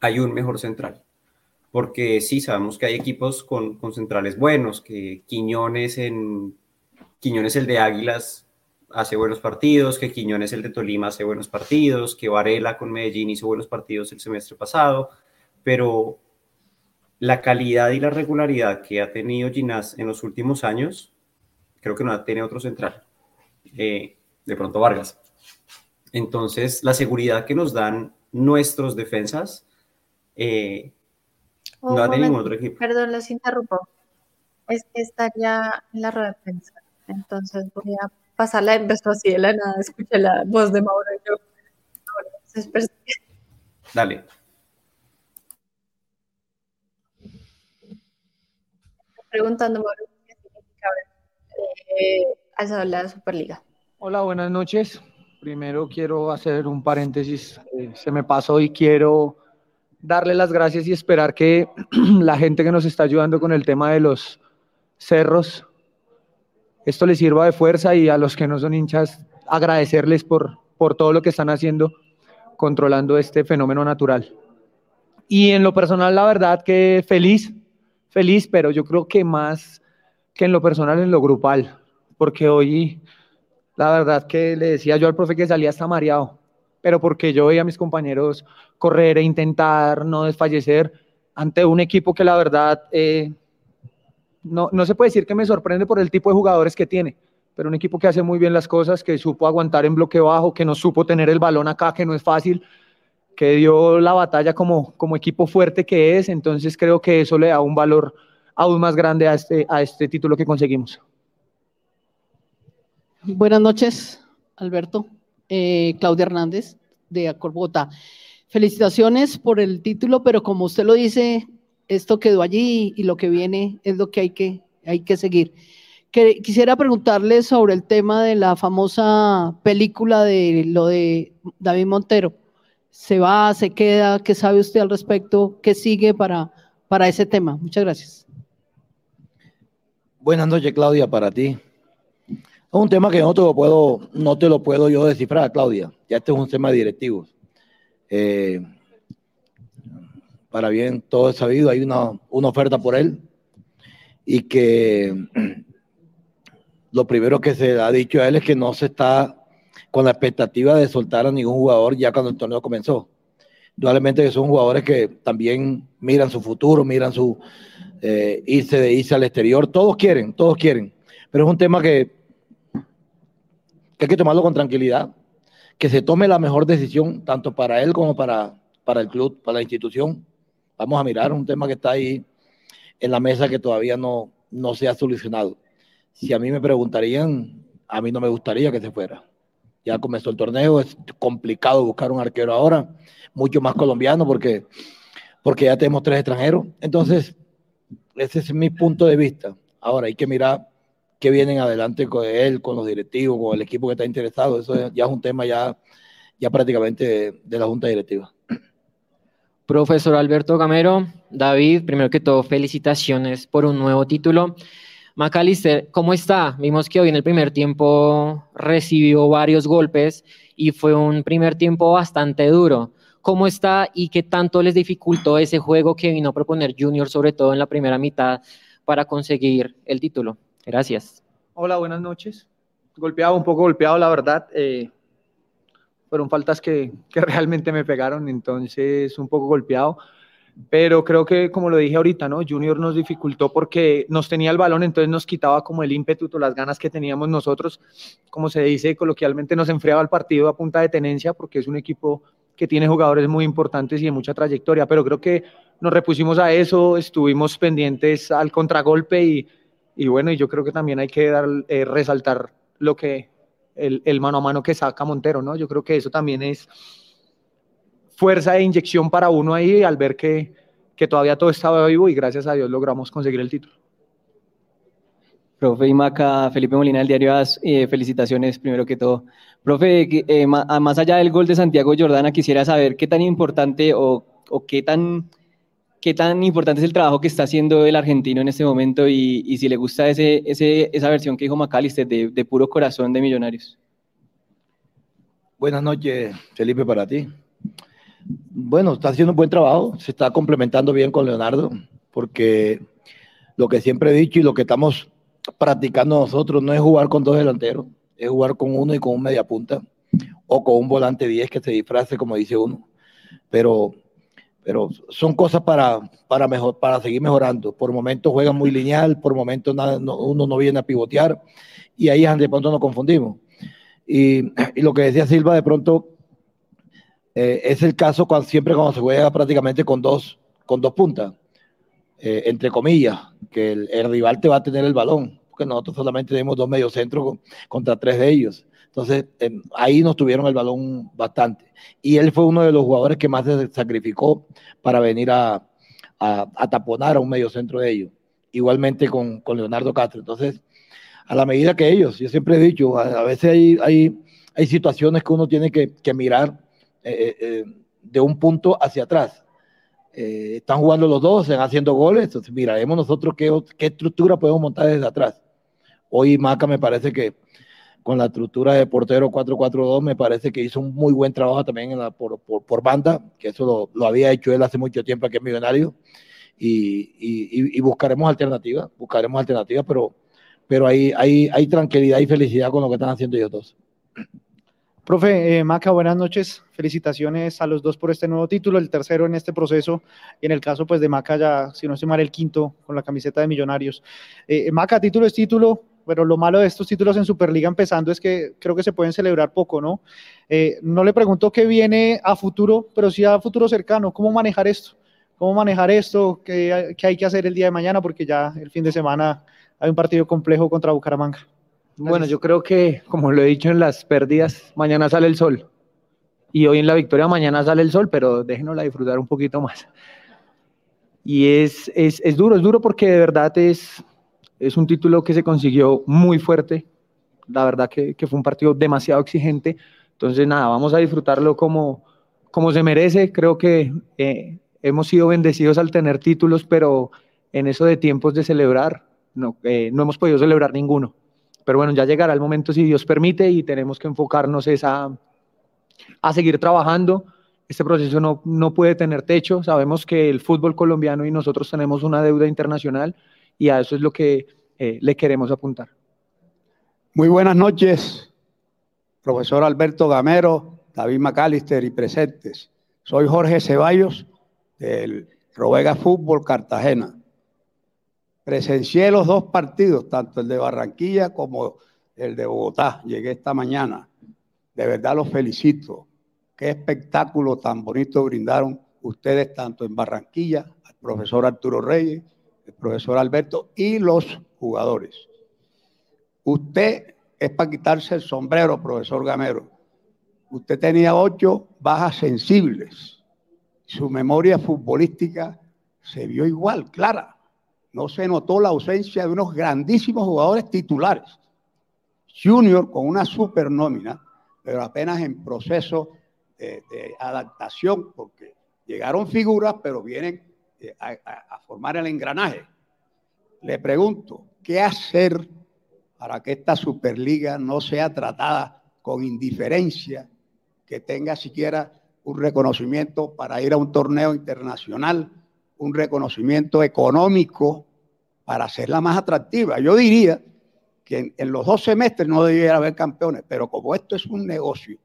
hay un mejor central. Porque sí, sabemos que hay equipos con, con centrales buenos, que Quiñones en Quiñones el de Águilas hace buenos partidos, que Quiñones el de Tolima hace buenos partidos, que Varela con Medellín hizo buenos partidos el semestre pasado, pero la calidad y la regularidad que ha tenido Ginás en los últimos años, creo que no tiene otro central. Eh, de pronto Vargas. Entonces, la seguridad que nos dan nuestros defensas eh, no ha tenido ningún otro equipo. Perdón, los interrumpo. Es que estaría en la rueda de prensa. Entonces voy a pasarla en vez así de la nada, escuché la voz de Mauro y yo. Dale. Preguntando, Mauro, ¿qué significa eh, alzado la Superliga? Hola, buenas noches. Primero quiero hacer un paréntesis. Eh, se me pasó y quiero darle las gracias y esperar que la gente que nos está ayudando con el tema de los cerros esto les sirva de fuerza y a los que no son hinchas agradecerles por, por todo lo que están haciendo controlando este fenómeno natural. Y en lo personal, la verdad que feliz, feliz, pero yo creo que más que en lo personal, en lo grupal, porque hoy, la verdad que le decía yo al profe que salía hasta mareado, pero porque yo veía a mis compañeros correr e intentar no desfallecer ante un equipo que la verdad eh, no, no se puede decir que me sorprende por el tipo de jugadores que tiene, pero un equipo que hace muy bien las cosas, que supo aguantar en bloque bajo, que no supo tener el balón acá, que no es fácil, que dio la batalla como, como equipo fuerte que es, entonces creo que eso le da un valor aún más grande a este, a este título que conseguimos. Buenas noches, Alberto. Eh, Claudia Hernández, de Bogotá. Felicitaciones por el título, pero como usted lo dice, esto quedó allí y lo que viene es lo que hay que, hay que seguir. Que, quisiera preguntarle sobre el tema de la famosa película de lo de David Montero. ¿Se va, se queda? ¿Qué sabe usted al respecto? ¿Qué sigue para, para ese tema? Muchas gracias. Buenas noches, Claudia, para ti. Es un tema que no te lo puedo, no te lo puedo yo descifrar, Claudia. Ya este es un tema directivo. Eh, para bien todo es sabido, hay una, una oferta por él y que lo primero que se ha dicho a él es que no se está con la expectativa de soltar a ningún jugador ya cuando el torneo comenzó. Indudablemente que son jugadores que también miran su futuro, miran su eh, irse de irse al exterior, todos quieren, todos quieren, pero es un tema que, que hay que tomarlo con tranquilidad, que se tome la mejor decisión tanto para él como para, para el club, para la institución Vamos a mirar un tema que está ahí en la mesa que todavía no, no se ha solucionado. Si a mí me preguntarían, a mí no me gustaría que se fuera. Ya comenzó el torneo, es complicado buscar un arquero ahora, mucho más colombiano porque, porque ya tenemos tres extranjeros. Entonces, ese es mi punto de vista. Ahora hay que mirar qué vienen adelante con él, con los directivos, con el equipo que está interesado. Eso ya es un tema ya, ya prácticamente de la junta directiva. Profesor Alberto Gamero, David, primero que todo, felicitaciones por un nuevo título. Macalister, ¿cómo está? Vimos que hoy en el primer tiempo recibió varios golpes y fue un primer tiempo bastante duro. ¿Cómo está y qué tanto les dificultó ese juego que vino a proponer Junior, sobre todo en la primera mitad, para conseguir el título? Gracias. Hola, buenas noches. Golpeado, un poco golpeado, la verdad. Eh, fueron faltas que, que realmente me pegaron, entonces un poco golpeado pero creo que como lo dije ahorita, ¿no? Junior nos dificultó porque nos tenía el balón, entonces nos quitaba como el ímpetu, las ganas que teníamos nosotros, como se dice coloquialmente, nos enfriaba el partido a punta de tenencia porque es un equipo que tiene jugadores muy importantes y de mucha trayectoria, pero creo que nos repusimos a eso, estuvimos pendientes al contragolpe y, y bueno, yo creo que también hay que dar, eh, resaltar lo que el, el mano a mano que saca Montero, ¿no? Yo creo que eso también es fuerza de inyección para uno ahí al ver que, que todavía todo estaba vivo y gracias a Dios logramos conseguir el título. Profe Imaca, Felipe Molina del diario AS, eh, felicitaciones primero que todo. Profe, eh, más allá del gol de Santiago Jordana, quisiera saber qué tan importante o, o, qué, tan, qué tan importante es el trabajo que está haciendo el argentino en este momento y, si le gusta ese, esa versión que dijo Macalister de, de puro corazón de Millonarios. Buenas noches, Felipe, para ti. Bueno, está haciendo un buen trabajo, se está complementando bien con Leonardo, porque lo que siempre he dicho y lo que estamos practicando nosotros no es jugar con dos delanteros, es jugar con uno y con un media punta, o con un volante 10 que se disfrace, como dice uno. Pero, pero son cosas para, para, mejor, para seguir mejorando. Por momentos juegan muy lineal, por momentos nada, uno no viene a pivotear, y ahí de pronto nos confundimos. Y, y lo que decía Silva, de pronto eh, es el caso cuando, siempre cuando se juega prácticamente con dos, con dos puntas, eh, entre comillas, que el, rival te va a tener el balón, porque nosotros solamente tenemos dos mediocentros contra tres de ellos. Entonces, em, ahí nos tuvieron el balón bastante. Y él fue uno de los jugadores que más se sacrificó para venir a, a, taponar a un mediocentro de ellos. Igualmente con, Leonardo Castro. Entonces, a la medida que ellos, yo siempre he dicho, a, veces hay, hay, situaciones que uno tiene que, mirar eh, eh, de un punto hacia atrás. Eh, están jugando los dos, están haciendo goles, entonces miraremos nosotros qué, qué estructura podemos montar desde atrás. Hoy Maca me parece que con la estructura de portero 4-4-2 me parece que hizo un muy buen trabajo también en la, por, por, por, banda, que eso lo, lo, había hecho él hace mucho tiempo aquí en Millonario, y, y, y buscaremos alternativas, buscaremos alternativas, pero, pero hay, hay, hay tranquilidad y felicidad con lo que están haciendo ellos dos. Profe, eh, Maca, buenas noches. Felicitaciones a los dos por este nuevo título, el tercero en este proceso. Y en el caso pues, de Maca, ya, si no estoy mal, el quinto con la camiseta de Millonarios. Eh, Maca, título es título, pero lo malo de estos títulos en Superliga empezando es que creo que se pueden celebrar poco, ¿no? Eh, no le pregunto qué viene a futuro, pero sí a futuro cercano. ¿Cómo manejar esto? ¿Cómo manejar esto? ¿Qué, qué hay que hacer el día de mañana? Porque ya el fin de semana hay un partido complejo contra Bucaramanga. Bueno, yo creo que, como lo he dicho en las pérdidas, mañana sale el sol. Y hoy en la victoria mañana sale el sol, pero déjenosla disfrutar un poquito más. Y es, es, es duro, es duro porque de verdad es, es un título que se consiguió muy fuerte. La verdad que, fue un partido demasiado exigente. Entonces, nada, vamos a disfrutarlo como, como se merece. Creo que eh, hemos sido bendecidos al tener títulos, pero en eso de tiempos de celebrar, no, eh, no hemos podido celebrar ninguno. Pero bueno, ya llegará el momento si Dios permite y tenemos que enfocarnos a, a seguir trabajando. Este proceso no, no puede tener techo. Sabemos que el fútbol colombiano y nosotros tenemos una deuda internacional y a eso es lo que eh, le queremos apuntar. Muy buenas noches, profesor Alberto Gamero, David McAllister y presentes. Soy Jorge Ceballos del Robega Fútbol Cartagena. Presencié los dos partidos, tanto el de Barranquilla como el de Bogotá. Llegué esta mañana. De verdad los felicito. Qué espectáculo tan bonito brindaron ustedes tanto en Barranquilla, al profesor Arturo Reyes, el profesor Alberto y los jugadores. Usted es para quitarse el sombrero, profesor Gamero. Usted tenía ocho bajas sensibles. Su memoria futbolística se vio igual, clara no se notó la ausencia de unos grandísimos jugadores titulares. Junior con una super nómina, pero apenas en proceso de, adaptación, porque llegaron figuras, pero vienen eh, a, formar el engranaje. Le pregunto, ¿qué hacer para que esta Superliga no sea tratada con indiferencia, que tenga siquiera un reconocimiento para ir a un torneo internacional, un reconocimiento económico para hacerla más atractiva. Yo diría que en, los dos semestres no debiera haber campeones, pero como esto es un negocio,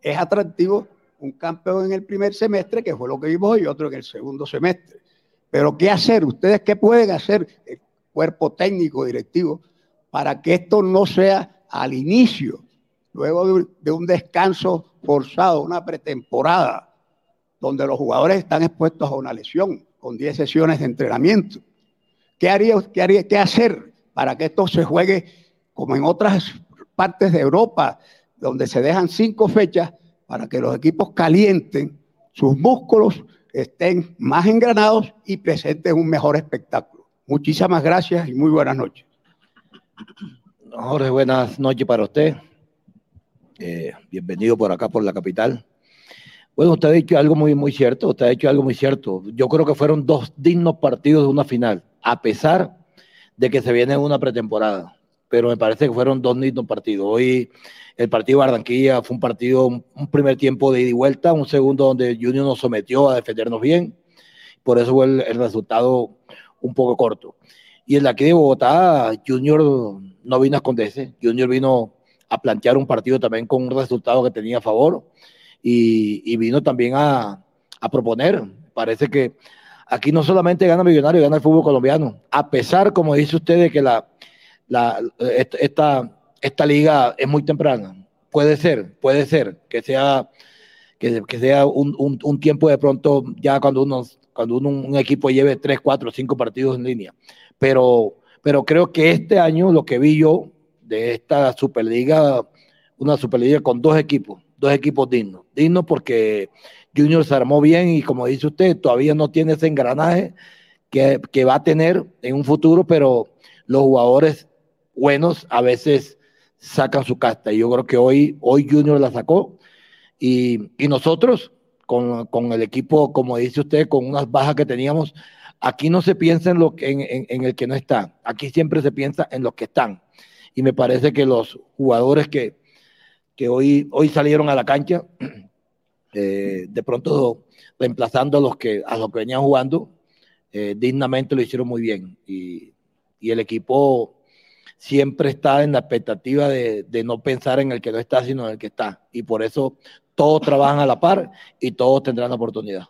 es atractivo un campeón en el primer semestre, que fue lo que vimos hoy, y otro en el segundo semestre. Pero ¿qué hacer? ¿Ustedes qué pueden hacer, el cuerpo técnico, directivo, para que esto no sea al inicio, luego de un descanso forzado, una pretemporada, donde los jugadores están expuestos a una lesión, con 10 sesiones de entrenamiento? ¿Qué haría, qué haría, qué hacer para que esto se juegue como en otras partes de Europa, donde se dejan cinco fechas para que los equipos calienten sus músculos, estén más engranados y presenten un mejor espectáculo. Muchísimas gracias y muy buenas noches. Jorge, buenas noches para usted. Eh, bienvenido por acá, por la capital. Bueno, usted ha dicho algo muy, muy cierto, usted ha dicho algo muy cierto. Yo creo que fueron dos dignos partidos de una final, a pesar de que se viene una pretemporada. Pero me parece que fueron dos dignos partidos. Hoy el partido de Barranquilla fue un partido, un, primer tiempo de ida y vuelta, un segundo donde Junior nos sometió a defendernos bien. Por eso fue el, resultado un poco corto. Y el de aquí de Bogotá, Junior no vino a esconderse. Junior vino a plantear un partido también con un resultado que tenía a favor y, vino también a, proponer. Parece que aquí no solamente gana Millonario, gana el fútbol colombiano. A pesar, como dice usted, de que la, esta, esta liga es muy temprana. Puede ser, puede ser que sea, que, sea un, tiempo de pronto ya cuando uno, cuando un equipo lleve tres, cuatro, cinco partidos en línea. Pero, pero creo que este año lo que vi yo de esta Superliga, una Superliga con dos equipos, dos equipos dignos. Dignos porque Junior se armó bien y como dice usted, todavía no tiene ese engranaje que, que va a tener en un futuro, pero los jugadores buenos a veces sacan su casta. Y yo creo que hoy, hoy Junior la sacó. Y, nosotros, con, el equipo, como dice usted, con unas bajas que teníamos, aquí no se piensa en, lo que, en, el que no está. Aquí siempre se piensa en los que están. Y me parece que los jugadores que, que hoy, hoy salieron a la cancha, eh, de pronto reemplazando a los que, a los que venían jugando, eh, dignamente lo hicieron muy bien. Y, y el equipo siempre está en la expectativa de, no pensar en el que no está, sino en el que está. Y por eso todos trabajan a la par y todos tendrán la oportunidad.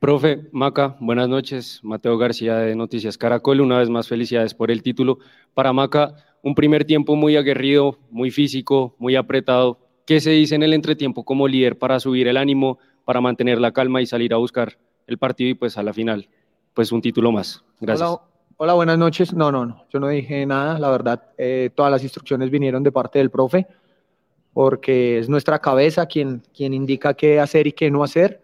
Profe Maca, buenas noches. Mateo García de Noticias Caracol. Una vez más, felicidades por el título. Para Maca, un primer tiempo muy aguerrido, muy físico, muy apretado. ¿Qué se dice en el entretiempo como líder para subir el ánimo, para mantener la calma y salir a buscar el partido y pues a la final, pues un título más? Gracias. Hola, buenas noches. No, no, no, yo no dije nada, la verdad, eh, todas las instrucciones vinieron de parte del profe, porque es nuestra cabeza quien, quien indica qué hacer y qué no hacer,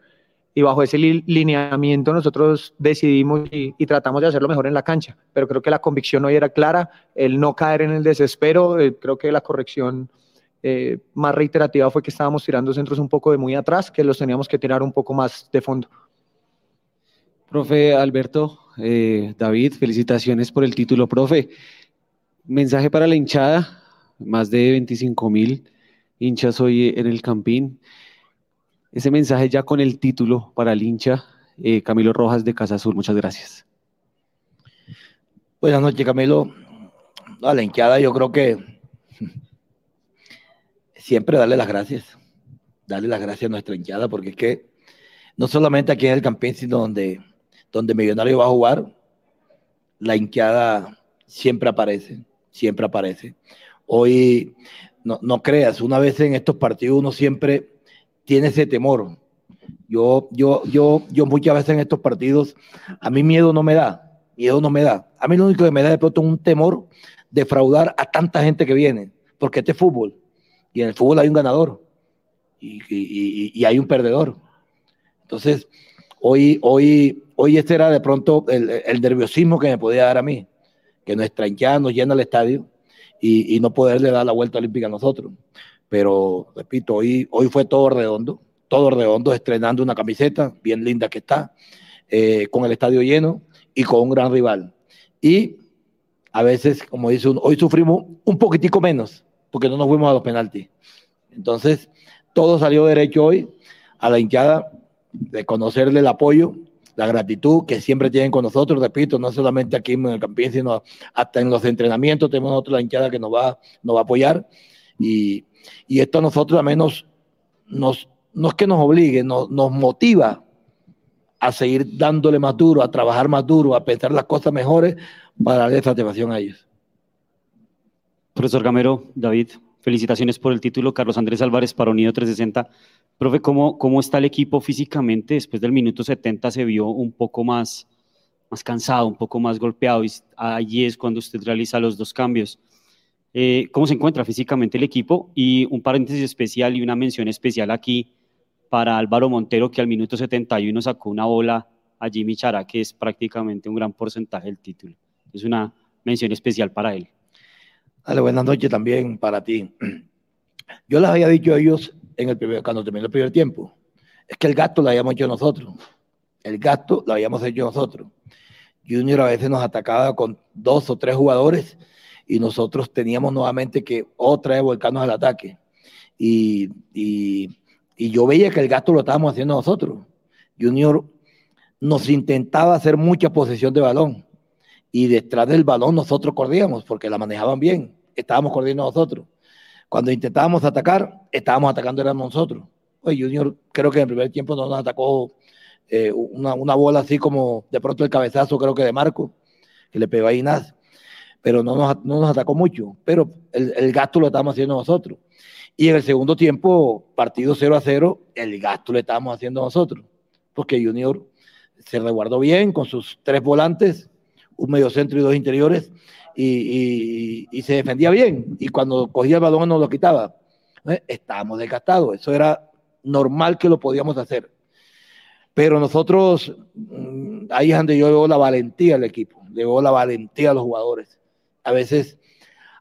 y bajo ese lineamiento nosotros decidimos y, tratamos de hacerlo mejor en la cancha, pero creo que la convicción hoy era clara, el no caer en el desespero, eh, creo que la corrección eh, más reiterativa fue que estábamos tirando centros un poco de muy atrás, que los teníamos que tirar un poco más de fondo. Profe Alberto, eh, David, felicitaciones por el título, profe. Mensaje para la hinchada, más de 25 mil hinchas hoy en el Campín. Ese mensaje ya con el título para el hincha, eh, Camilo Rojas de Casa Azul, muchas gracias. Buenas noches, Camilo. A la hinchada yo creo que siempre darle las gracias, darle las gracias a nuestra hinchada, porque es que no solamente aquí en el Campín, sino donde donde Millonario va a jugar, la hinchada siempre aparece, siempre aparece. Hoy, no, creas, una vez en estos partidos uno siempre tiene ese temor. Yo, yo, yo, yo muchas veces en estos partidos, a mí miedo no me da, miedo no me da. A mí lo único que me da de pronto es un temor de fraudar a tanta gente que viene, porque este es fútbol, y en el fútbol hay un ganador, y, y hay un perdedor. Entonces, hoy, hoy, hoy este era de pronto el, nerviosismo que me podía dar a mí, que nuestra hinchada nos llena el estadio y, no poderle dar la vuelta olímpica a nosotros. Pero, repito, hoy, fue todo redondo, todo redondo, estrenando una camiseta bien linda que está, eh, con el estadio lleno y con un gran rival. Y a veces, como dice uno, hoy sufrimos un poquitico menos, porque no nos fuimos a los penaltis. Entonces, todo salió derecho hoy a la hinchada de conocerle el apoyo, la gratitud que siempre tienen con nosotros, repito, no solamente aquí en el Campín, sino hasta en los entrenamientos tenemos la hinchada que nos va, nos va a apoyar y, y esto a nosotros al menos nos, no es que nos obligue, nos, nos motiva a seguir dándole más duro, a trabajar más duro, a pensar las cosas mejores para darle satisfacción a ellos. Profesor Gamero, David, felicitaciones por el título. Carlos Andrés Álvarez para Unido 360. Profe, ¿cómo, ¿cómo está el equipo físicamente? Después del minuto 70 se vio un poco más, más cansado, un poco más golpeado. Y allí es cuando usted realiza los dos cambios. Eh, ¿Cómo se encuentra físicamente el equipo? Y un paréntesis especial y una mención especial aquí para Álvaro Montero, que al minuto 71 sacó una bola a Jimmy Chará, que es prácticamente un gran porcentaje del título. Es una mención especial para él. Dale, buenas noches también para ti. Yo les había dicho a ellos en el primer, cuando terminó el primer tiempo, es que el gasto lo habíamos hecho nosotros. El gasto lo habíamos hecho nosotros. Junior a veces nos atacaba con dos o tres jugadores y nosotros teníamos nuevamente que otra vez volcarnos al ataque. Y, y yo veía que el gasto lo estábamos haciendo nosotros. Junior nos intentaba hacer mucha posesión de balón. Y detrás del balón nosotros corríamos porque la manejaban bien. Estábamos corriendo nosotros. Cuando intentábamos atacar, estábamos atacando éramos nosotros. Oye, Junior creo que en el primer tiempo nos atacó eh, una, una, bola así como de pronto el cabezazo, creo que de Marco, que le pegó a Inás. Pero no nos, no nos atacó mucho. Pero el, el gasto lo estábamos haciendo nosotros. Y en el segundo tiempo, partido 0 a 0, el gasto le estábamos haciendo nosotros, porque Junior se resguardó bien con sus tres volantes, un medio centro y dos interiores, y, se defendía bien. Y cuando cogía el balón nos lo quitaba. ¿Eh? Estábamos desgastados, eso era normal que lo podíamos hacer. Pero nosotros, mm, ahí es donde yo veo la valentía al equipo, le veo la valentía a los jugadores. A veces,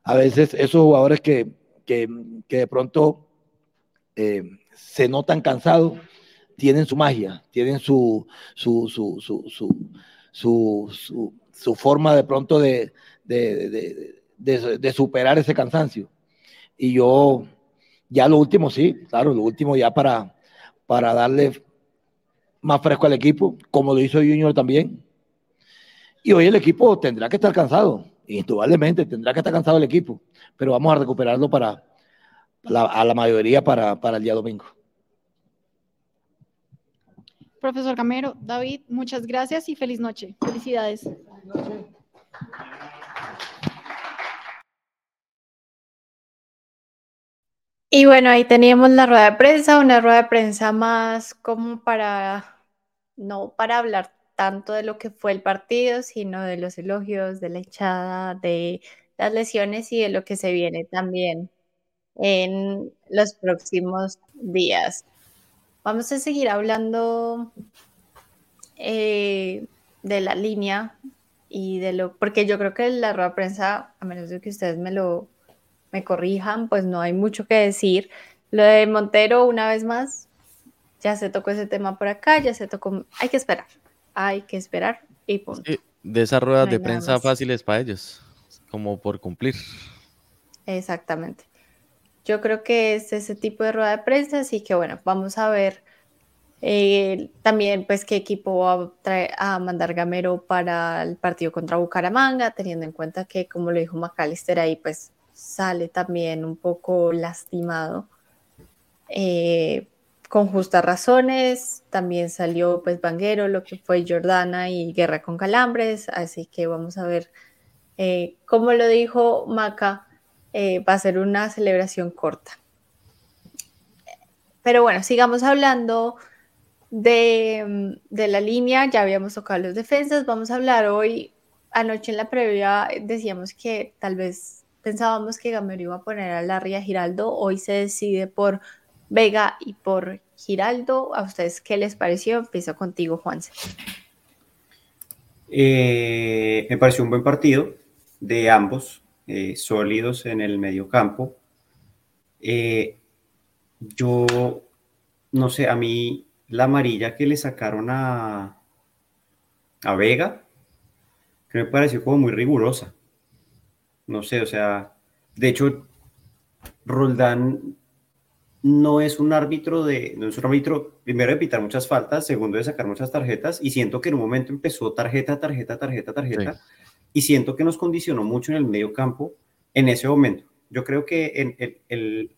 a veces esos jugadores que, que, de pronto eh, se notan cansados, tienen su magia, tienen su, su, su, su, forma de pronto de, de, superar ese cansancio. Y yo, ya lo último, sí, claro, lo último ya para, para darle más fresco al equipo, como lo hizo Junior también. Y hoy el equipo tendrá que estar cansado, indudablemente tendrá que estar cansado el equipo pero vamos a recuperarlo para, a la mayoría para, para el día domingo. Profesor Camero, David, muchas gracias y feliz noche. Felicidades. Y bueno, ahí teníamos la rueda de prensa, una rueda de prensa más como para, no para hablar tanto de lo que fue el partido, sino de los elogios, de la echada, de las lesiones y de lo que se viene también en los próximos días. Vamos a seguir hablando eh, de la línea y de lo, porque yo creo que la rueda de prensa, a menos de que ustedes me lo me corrijan, pues no hay mucho que decir. Lo de Montero, una vez más, ya se tocó ese tema por acá, ya se tocó, hay que esperar, hay que esperar y punto. de esas ruedas de prensa fáciles para ellos como por cumplir. Exactamente. Yo creo que es ese tipo de rueda de prensa, así que bueno, vamos a ver eh, también pues qué equipo va a, mandar Gamero para el partido contra Bucaramanga, teniendo en cuenta que como lo dijo McAllister ahí pues sale también un poco lastimado. Eh, con justas razones, también salió pues Vanguero, lo que fue Jordana y Guerra con Calambres, así que vamos a ver eh, como lo dijo Maca, eh, va a ser una celebración corta. Pero bueno, sigamos hablando de, la línea. Ya habíamos tocado los defensas. Vamos a hablar hoy. Anoche en la previa decíamos que tal vez pensábamos que Gamero iba a poner a Larry a Giraldo. Hoy se decide por Vega y por Giraldo. ¿A ustedes qué les pareció? Empiezo contigo, Juanse. Eh, me pareció un buen partido de ambos, eh, sólidos en el medio campo. Eh, yo, no sé, a mí la amarilla que le sacaron a, a Vega, que me pareció como muy rigurosa. No sé, o sea, de hecho, Roldán no es un árbitro de, no es un árbitro, primero de pitar muchas faltas, segundo de sacar muchas tarjetas, y siento que en un momento empezó tarjeta, tarjeta, tarjeta, tarjeta, y siento que nos condicionó mucho en el medio campo en ese momento. Yo creo que en el, el,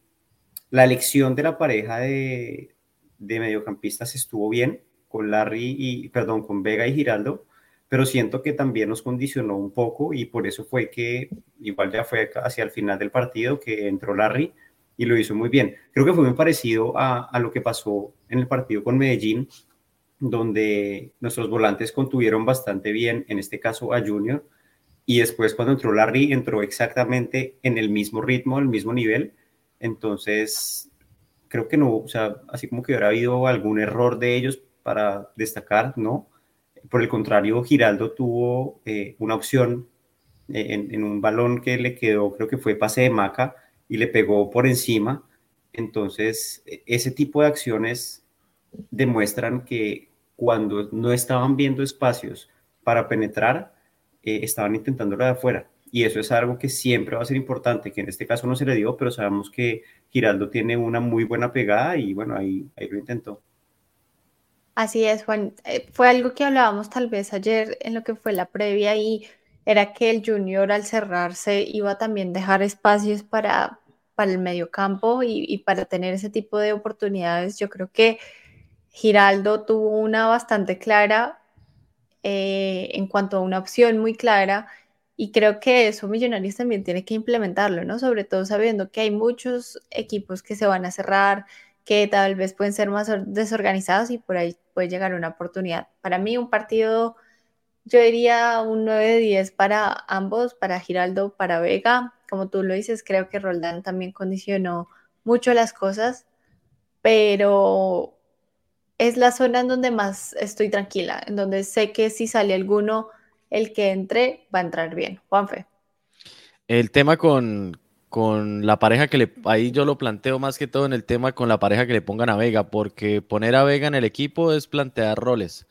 la elección de la pareja de, de mediocampistas estuvo bien, con Larry y, perdón, con Vega y Giraldo, pero siento que también nos condicionó un poco y por eso fue que igual ya fue hacia el final del partido que entró Larry y lo hizo muy bien. Creo que fue muy parecido a, a lo que pasó en el partido con Medellín, donde nuestros volantes contuvieron bastante bien, en este caso a Junior, y después cuando entró Larry entró exactamente en el mismo ritmo, el mismo nivel, entonces creo que no, o sea, así como que hubiera habido algún error de ellos para destacar, ¿no? Por el contrario, Giraldo tuvo eh, una opción eh, en, un balón que le quedó, creo que fue pase de Maca, y le pegó por encima. Entonces, e, ese tipo de acciones demuestran que cuando no estaban viendo espacios para penetrar, eh, estaban intentándolo de afuera. Y eso es algo que siempre va a ser importante, que en este caso no se le dio, pero sabemos que Giraldo tiene una muy buena pegada y bueno, ahí, ahí lo intentó. Así es, Juan. Eh, fue algo que hablábamos tal vez ayer en lo que fue la previa y era que el junior al cerrarse iba a también dejar espacios para, para el mediocampo y, y para tener ese tipo de oportunidades. Yo creo que Giraldo tuvo una bastante clara eh, en cuanto a una opción muy clara y creo que eso Millonarios también tiene que implementarlo, ¿no? Sobre todo sabiendo que hay muchos equipos que se van a cerrar, que tal vez pueden ser más desorganizados y por ahí puede llegar una oportunidad. Para mí un partido, yo diría un 9 de 10 para ambos, para Giraldo, para Vega. Como tú lo dices, creo que Roldán también condicionó mucho las cosas, pero es la zona en donde más estoy tranquila, en donde sé que si sale alguno, el que entre va a entrar bien. Juanfe. El tema con, con la pareja que le, ahí yo lo planteo más que todo en el tema con la pareja que le pongan a Vega, porque poner a Vega en el equipo es plantear roles,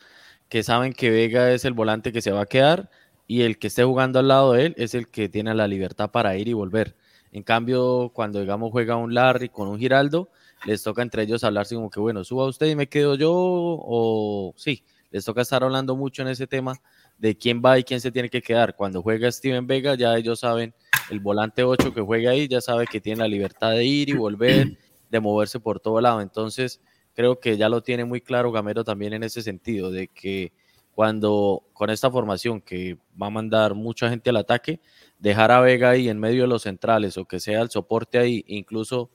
que saben que Vega es el volante que se va a quedar y el que esté jugando al lado de él es el que tiene la libertad para ir y volver. En cambio, cuando digamos juega un Larry con un Giraldo, les toca entre ellos hablarse como que, bueno, suba usted y me quedo yo, o sí, les toca estar hablando mucho en ese tema de quién va y quién se tiene que quedar. Cuando juega Steven Vega, ya ellos saben, el volante 8 que juega ahí, ya sabe que tiene la libertad de ir y volver, de moverse por todo lado. Entonces, creo que ya lo tiene muy claro Gamero también en ese sentido, de que cuando con esta formación que va a mandar mucha gente al ataque, dejar a Vega ahí en medio de los centrales o que sea el soporte ahí, incluso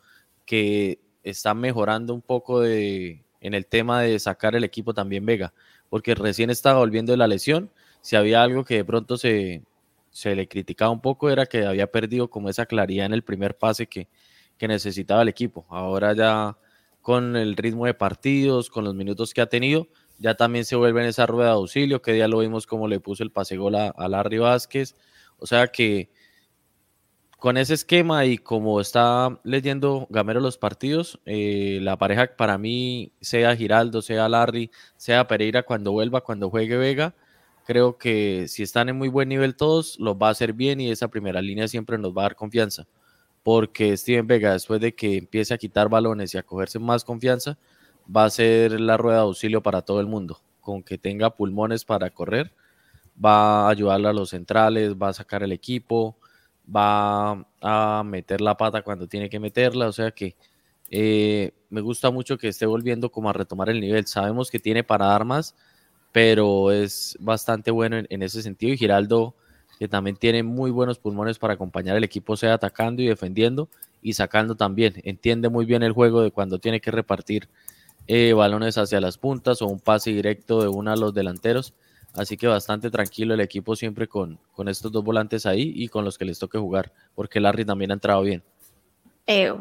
que está mejorando un poco de, en el tema de sacar el equipo también Vega, porque recién estaba volviendo de la lesión. Si había algo que de pronto se, se le criticaba un poco era que había perdido como esa claridad en el primer pase que, que necesitaba el equipo. Ahora ya con el ritmo de partidos, con los minutos que ha tenido, ya también se vuelve en esa rueda de auxilio, que día lo vimos como le puso el pase gol a, a Larry Vázquez. O sea que con ese esquema y como está leyendo Gamero los partidos, eh, la pareja para mí, sea Giraldo, sea Larry, sea Pereira, cuando vuelva, cuando juegue Vega, creo que si están en muy buen nivel todos, los va a hacer bien y esa primera línea siempre nos va a dar confianza. Porque Steven Vega, después de que empiece a quitar balones y a cogerse más confianza, va a ser la rueda de auxilio para todo el mundo. Con que tenga pulmones para correr, va a ayudar a los centrales, va a sacar el equipo va a meter la pata cuando tiene que meterla, o sea que eh, me gusta mucho que esté volviendo como a retomar el nivel. Sabemos que tiene para dar más, pero es bastante bueno en, ese sentido. Y Giraldo, que también tiene muy buenos pulmones para acompañar al equipo, sea atacando y defendiendo y sacando también. Entiende muy bien el juego de cuando tiene que repartir eh, balones hacia las puntas o un pase directo de uno a los delanteros. Así que bastante tranquilo el equipo siempre con, con estos dos volantes ahí y con los que les toque jugar, porque Larry también ha entrado bien. Eh,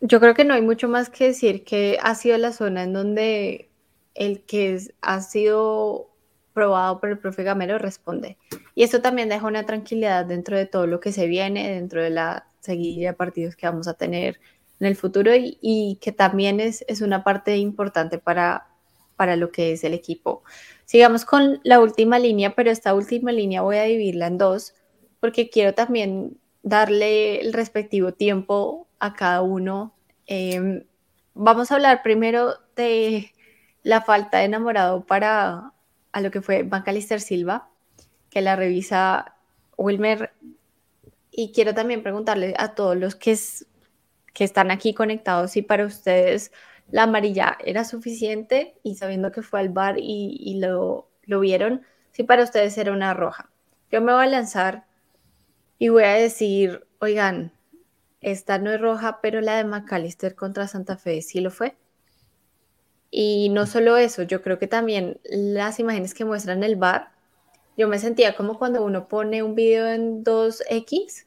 yo creo que no hay mucho más que decir que ha sido la zona en donde el que ha sido probado por el profe Gamero responde. Y esto también deja una tranquilidad dentro de todo lo que se viene, dentro de la seguida de partidos que vamos a tener en el futuro y, que también es, es, una parte importante para, para lo que es el equipo. Sigamos con la última línea, pero esta última línea voy a dividirla en dos porque quiero también darle el respectivo tiempo a cada uno. Eh, vamos a hablar primero de la falta de enamorado para a lo que fue Macalister Silva, que la revisa Wilmer. Y quiero también preguntarle a todos los que, que están aquí conectados si para ustedes la amarilla era suficiente y sabiendo que fue al bar y, lo, lo vieron, si para ustedes era una roja. Yo me voy a lanzar y voy a decir, oigan, esta no es roja, pero la de McAllister contra Santa Fe sí lo fue. Y no solo eso, yo creo que también las imágenes que muestran el bar, yo me sentía como cuando uno pone un video en 2X,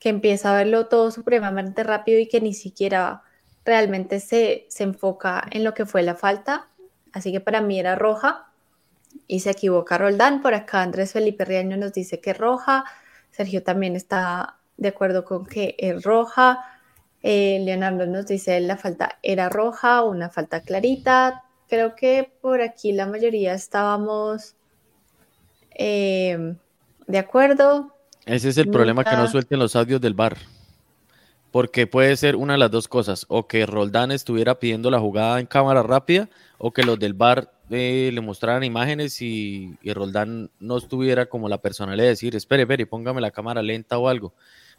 que empieza a verlo todo supremamente rápido y que ni siquiera realmente se, se enfoca en lo que fue la falta. Así que para mí era roja y se equivoca Roldán. Por acá Andrés Felipe Riaño nos dice que roja. Sergio también está de acuerdo con que es roja. Eh, Leonardo nos dice la falta era roja, una falta clarita. Creo que por aquí la mayoría estábamos eh, de acuerdo. Ese es el problema que no suelten los audios del bar. Porque puede ser una de las dos cosas, o que Roldán estuviera pidiendo la jugada en cámara rápida, o que los del bar eh, le mostraran imágenes y, y, Roldán no estuviera como la personalidad de decir, espere, espere, póngame la cámara lenta o algo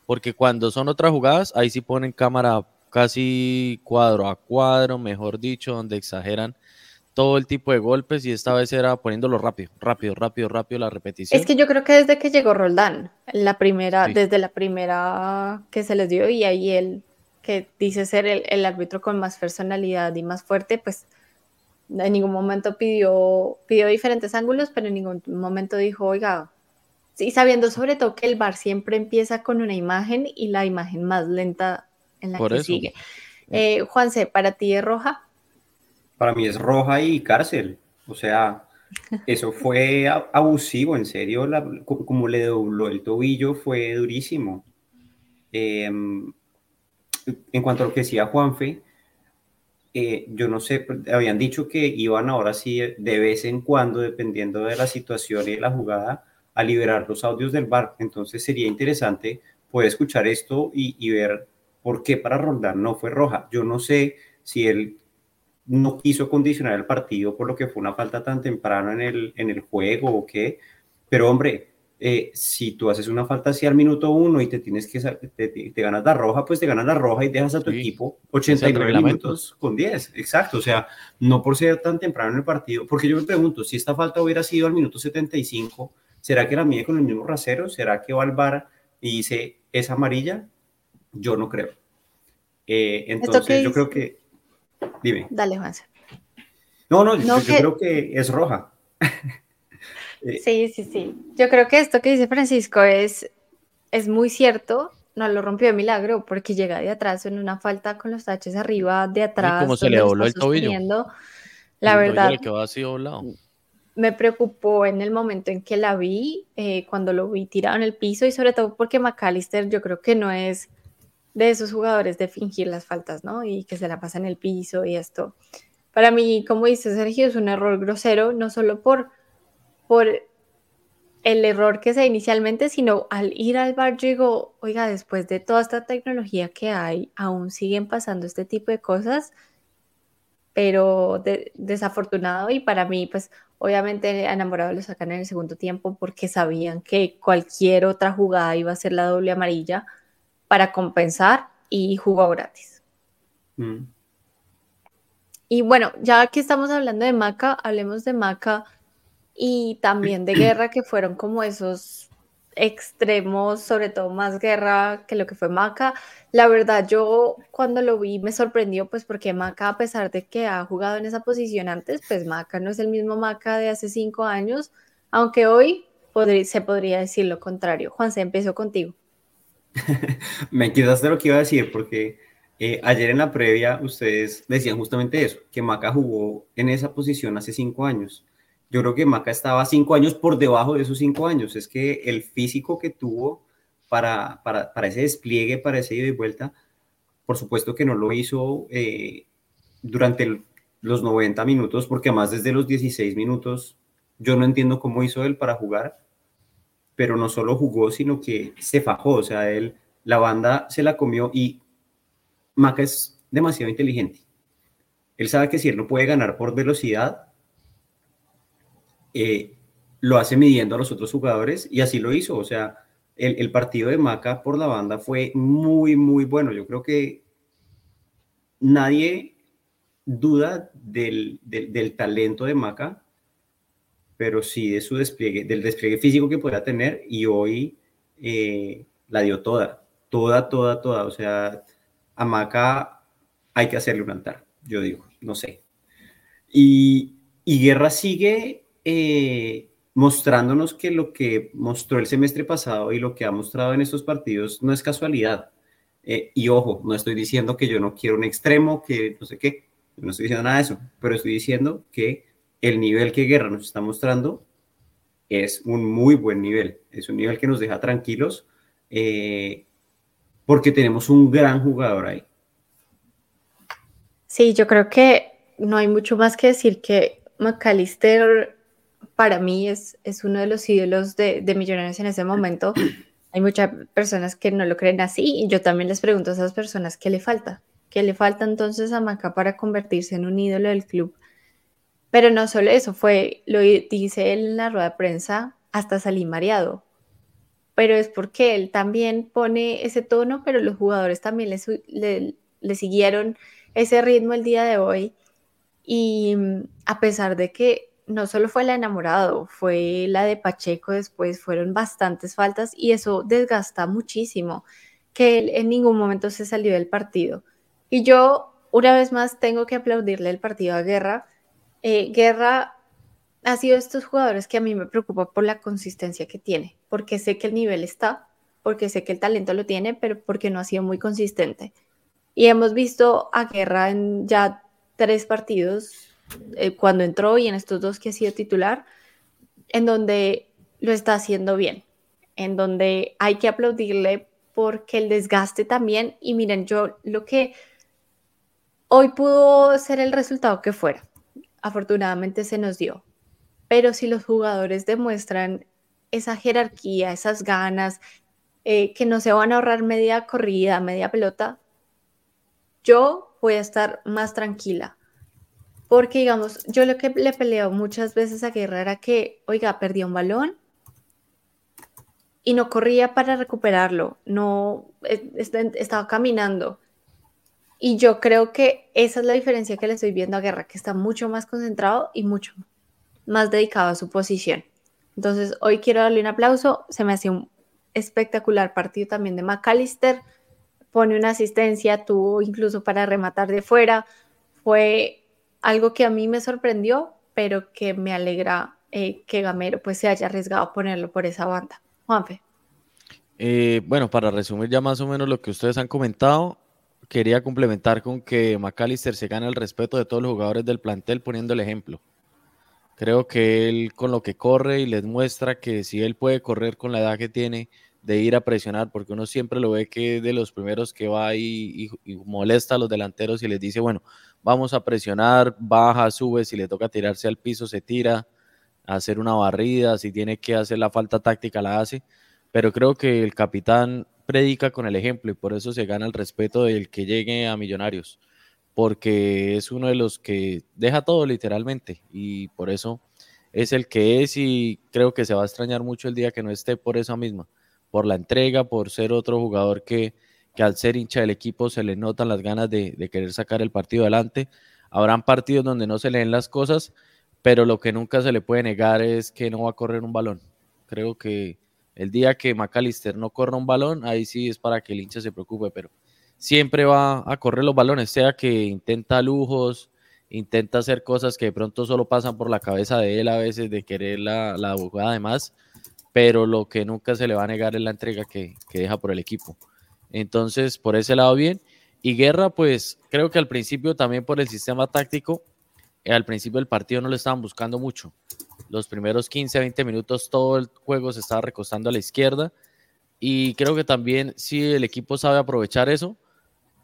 porque cuando son otras jugadas, ahí sí ponen cámara casi cuadro a cuadro, mejor dicho, donde exageran todo el tipo de golpes y esta vez era poniéndolo rápido, rápido, rápido, rápido la repetición. Es que yo creo que desde que llegó Roldán, la primera, desde la primera que se les dio y ahí él que dice ser el, el, árbitro con más personalidad y más fuerte, pues en ningún momento pidió, pidió diferentes ángulos, pero en ningún momento dijo, oiga, y sabiendo sobre todo que el bar siempre empieza con una imagen y la imagen más lenta en la que sigue. Eh, Juanse, ¿para ti es roja? Para mí es roja y cárcel. O sea, eso fue abusivo, en serio, como le dobló el tobillo fue durísimo. Em, en cuanto a lo que decía Juanfe, eh, yo no sé, habían dicho que iban ahora sí de vez en cuando, dependiendo de la situación y de la jugada, a liberar los audios del bar. Entonces sería interesante poder escuchar esto y, ver por qué para Roldán no fue roja. Yo no sé si él no quiso condicionar el partido por lo que fue una falta tan temprano en el, en el juego o qué, pero hombre, eh, si tú haces una falta así al minuto uno y te tienes que te, te, ganas la roja, pues te ganas la roja y dejas a tu equipo 89 minutos con 10. Exacto, o sea, no por ser tan temprano en el partido, porque yo me pregunto, si esta falta hubiera sido al minuto 75, ¿Será que la mide con el mismo rasero? ¿Será que va al bar y dice es amarilla? Yo no creo. Eh, entonces, yo creo que. Dime. Dale, Juan. No, no, yo, creo que es roja. Eh, sí, sí, sí. Yo creo que esto que dice Francisco es, es muy cierto. No lo rompió de milagro porque llega de atrás en una falta con los taches arriba, de atrás. Como se le dobló el tobillo. La verdad. Que va así doblado me preocupó en el momento en que la vi, eh, cuando lo vi tirado en el piso y sobre todo porque McAllister yo creo que no es de esos jugadores de fingir las faltas, ¿no? Y que se la pasa en el piso y esto. Para mí, como dice Sergio, es un error grosero, no solo por, por el error que se inicialmente, sino al ir al bar, yo digo, oiga, después de toda esta tecnología que hay, aún siguen pasando este tipo de cosas, pero desafortunado y para mí, pues Obviamente enamorado lo sacan en el segundo tiempo porque sabían que cualquier otra jugada iba a ser la doble amarilla para compensar y jugó gratis. Mm. Y bueno, ya que estamos hablando de Maca, hablemos de Maca y también de Guerra, que fueron como esos extremos, sobre todo más guerra que lo que fue Maca. La verdad, yo cuando lo vi me sorprendió, pues porque Maca, a pesar de que ha jugado en esa posición antes, pues Maca no es el mismo Maca de hace cinco años, aunque hoy se podría decir lo contrario. Juan, se empezó contigo. me quedaste lo que iba a decir, porque eh, ayer en la previa ustedes decían justamente eso, que Maca jugó en esa posición hace cinco años. Yo creo que Maca estaba cinco años por debajo de esos cinco años. Es que el físico que tuvo para, para, para ese despliegue, para ese ida y vuelta, por supuesto que no lo hizo eh, durante los 90 minutos, porque además desde los 16 minutos, yo no entiendo cómo hizo él para jugar, pero no solo jugó, sino que se fajó, o sea, él, la banda se la comió y Maca es demasiado inteligente. Él sabe que si él no puede ganar por velocidad, eh, lo hace midiendo a los otros jugadores y así lo hizo. O sea, el, el, partido de Maca por la banda fue muy, muy bueno. Yo creo que nadie duda del, del, del talento de Maca, pero sí de su despliegue, del despliegue físico que pueda tener y hoy eh, la dio toda, toda, toda, toda. O sea, a Maca hay que hacerle un altar, yo digo, no sé. Y, y Guerra sigue eh, mostrándonos que lo que mostró el semestre pasado y lo que ha mostrado en estos partidos no es casualidad. Eh, y ojo, no estoy diciendo que yo no quiero un extremo, que no sé qué, no estoy diciendo nada de eso, pero estoy diciendo que el nivel que Guerra nos está mostrando es un muy buen nivel, es un nivel que nos deja tranquilos eh, porque tenemos un gran jugador ahí. Sí, yo creo que no hay mucho más que decir que McAllister para mí es, es uno de los ídolos de, de Millonarios en ese momento. Hay muchas personas que no lo creen así y yo también les pregunto a esas personas qué le falta, qué le falta entonces a Maca para convertirse en un ídolo del club. Pero no solo eso, fue, lo dice él en la rueda de prensa, hasta salí mareado. Pero es porque él también pone ese tono, pero los jugadores también le, siguieron ese ritmo el día de hoy. Y mm, a pesar de que no solo fue la enamorado, fue la de Pacheco después, fueron bastantes faltas y eso desgasta muchísimo, que en ningún momento se salió del partido. Y yo, una vez más, tengo que aplaudirle el partido a Guerra. Eh, Guerra ha sido estos jugadores que a mí me preocupa por la consistencia que tiene, porque sé que el nivel está, porque sé que el talento lo tiene, pero porque no ha sido muy consistente. Y hemos visto a Guerra en ya tres partidos eh, cuando entró y en estos dos que ha sido titular, en donde lo está haciendo bien, en donde hay que aplaudirle porque el desgaste también, y miren, yo lo que hoy pudo ser el resultado que fuera, afortunadamente se nos dio, pero si los jugadores demuestran esa jerarquía, esas ganas, eh, que no se van a ahorrar media corrida, media pelota, yo voy a estar más tranquila porque, digamos, yo lo que le peleo muchas veces a Guerra era que, oiga, perdía un balón y no corría para recuperarlo, no estaba caminando. Y yo creo que esa es la diferencia que le estoy viendo a Guerra, que está mucho más concentrado y mucho más dedicado a su posición. Entonces, hoy quiero darle un aplauso. Se me hace un espectacular partido también de McAllister. Pone una asistencia, tuvo incluso para rematar de fuera. Fue algo que a mí me sorprendió, pero que me alegra eh, que Gamero pues se haya arriesgado a ponerlo por esa banda. Juanfe. Eh, bueno, para resumir ya más o menos lo que ustedes han comentado, quería complementar con que McAllister se gana el respeto de todos los jugadores del plantel poniendo el ejemplo. Creo que él con lo que corre y les muestra que si él puede correr con la edad que tiene, de ir a presionar, porque uno siempre lo ve que es de los primeros que va y, molesta a los delanteros y les dice, bueno, vamos a presionar, baja, sube, si le toca tirarse al piso, se tira, hacer una barrida, si tiene que hacer la falta táctica, la hace, pero creo que el capitán predica con el ejemplo y por eso se gana el respeto del que llegue a Millonarios, porque es uno de los que deja todo literalmente y por eso es el que es y creo que se va a extrañar mucho el día que no esté por eso misma por la entrega, por ser otro jugador que, que al ser hincha del equipo se le notan las ganas de, querer sacar el partido adelante. Habrán partidos donde no se leen las cosas, pero lo que nunca se le puede negar es que no va a correr un balón. Creo que el día que McAllister no corra un balón, ahí sí es para que el hincha se preocupe, pero siempre va a correr los balones, sea que intenta lujos, intenta hacer cosas que de pronto solo pasan por la cabeza de él a veces, de querer la, la jugada de más, pero lo que nunca se le va a negar es la entrega que, que deja por el equipo. Entonces, por ese lado, bien. Y Guerra, pues creo que al principio también por el sistema táctico, eh, al principio del partido no le estaban buscando mucho. Los primeros 15, 20 minutos todo el juego se estaba recostando a la izquierda. Y creo que también si el equipo sabe aprovechar eso,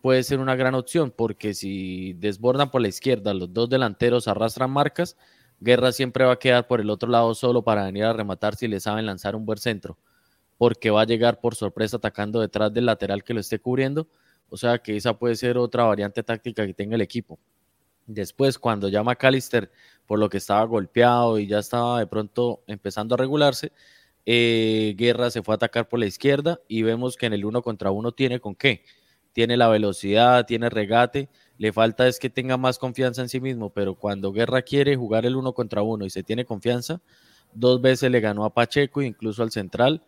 puede ser una gran opción, porque si desbordan por la izquierda, los dos delanteros arrastran marcas, Guerra siempre va a quedar por el otro lado solo para venir a rematar si le saben lanzar un buen centro, porque va a llegar por sorpresa atacando detrás del lateral que lo esté cubriendo. O sea que esa puede ser otra variante táctica que tenga el equipo. Después, cuando ya McAllister, por lo que estaba golpeado y ya estaba de pronto empezando a regularse, eh, Guerra se fue a atacar por la izquierda y vemos que en el uno contra uno tiene con qué. Tiene la velocidad, tiene regate, le falta es que tenga más confianza en sí mismo, pero cuando Guerra quiere jugar el uno contra uno y se tiene confianza, dos veces le ganó a Pacheco, incluso al central,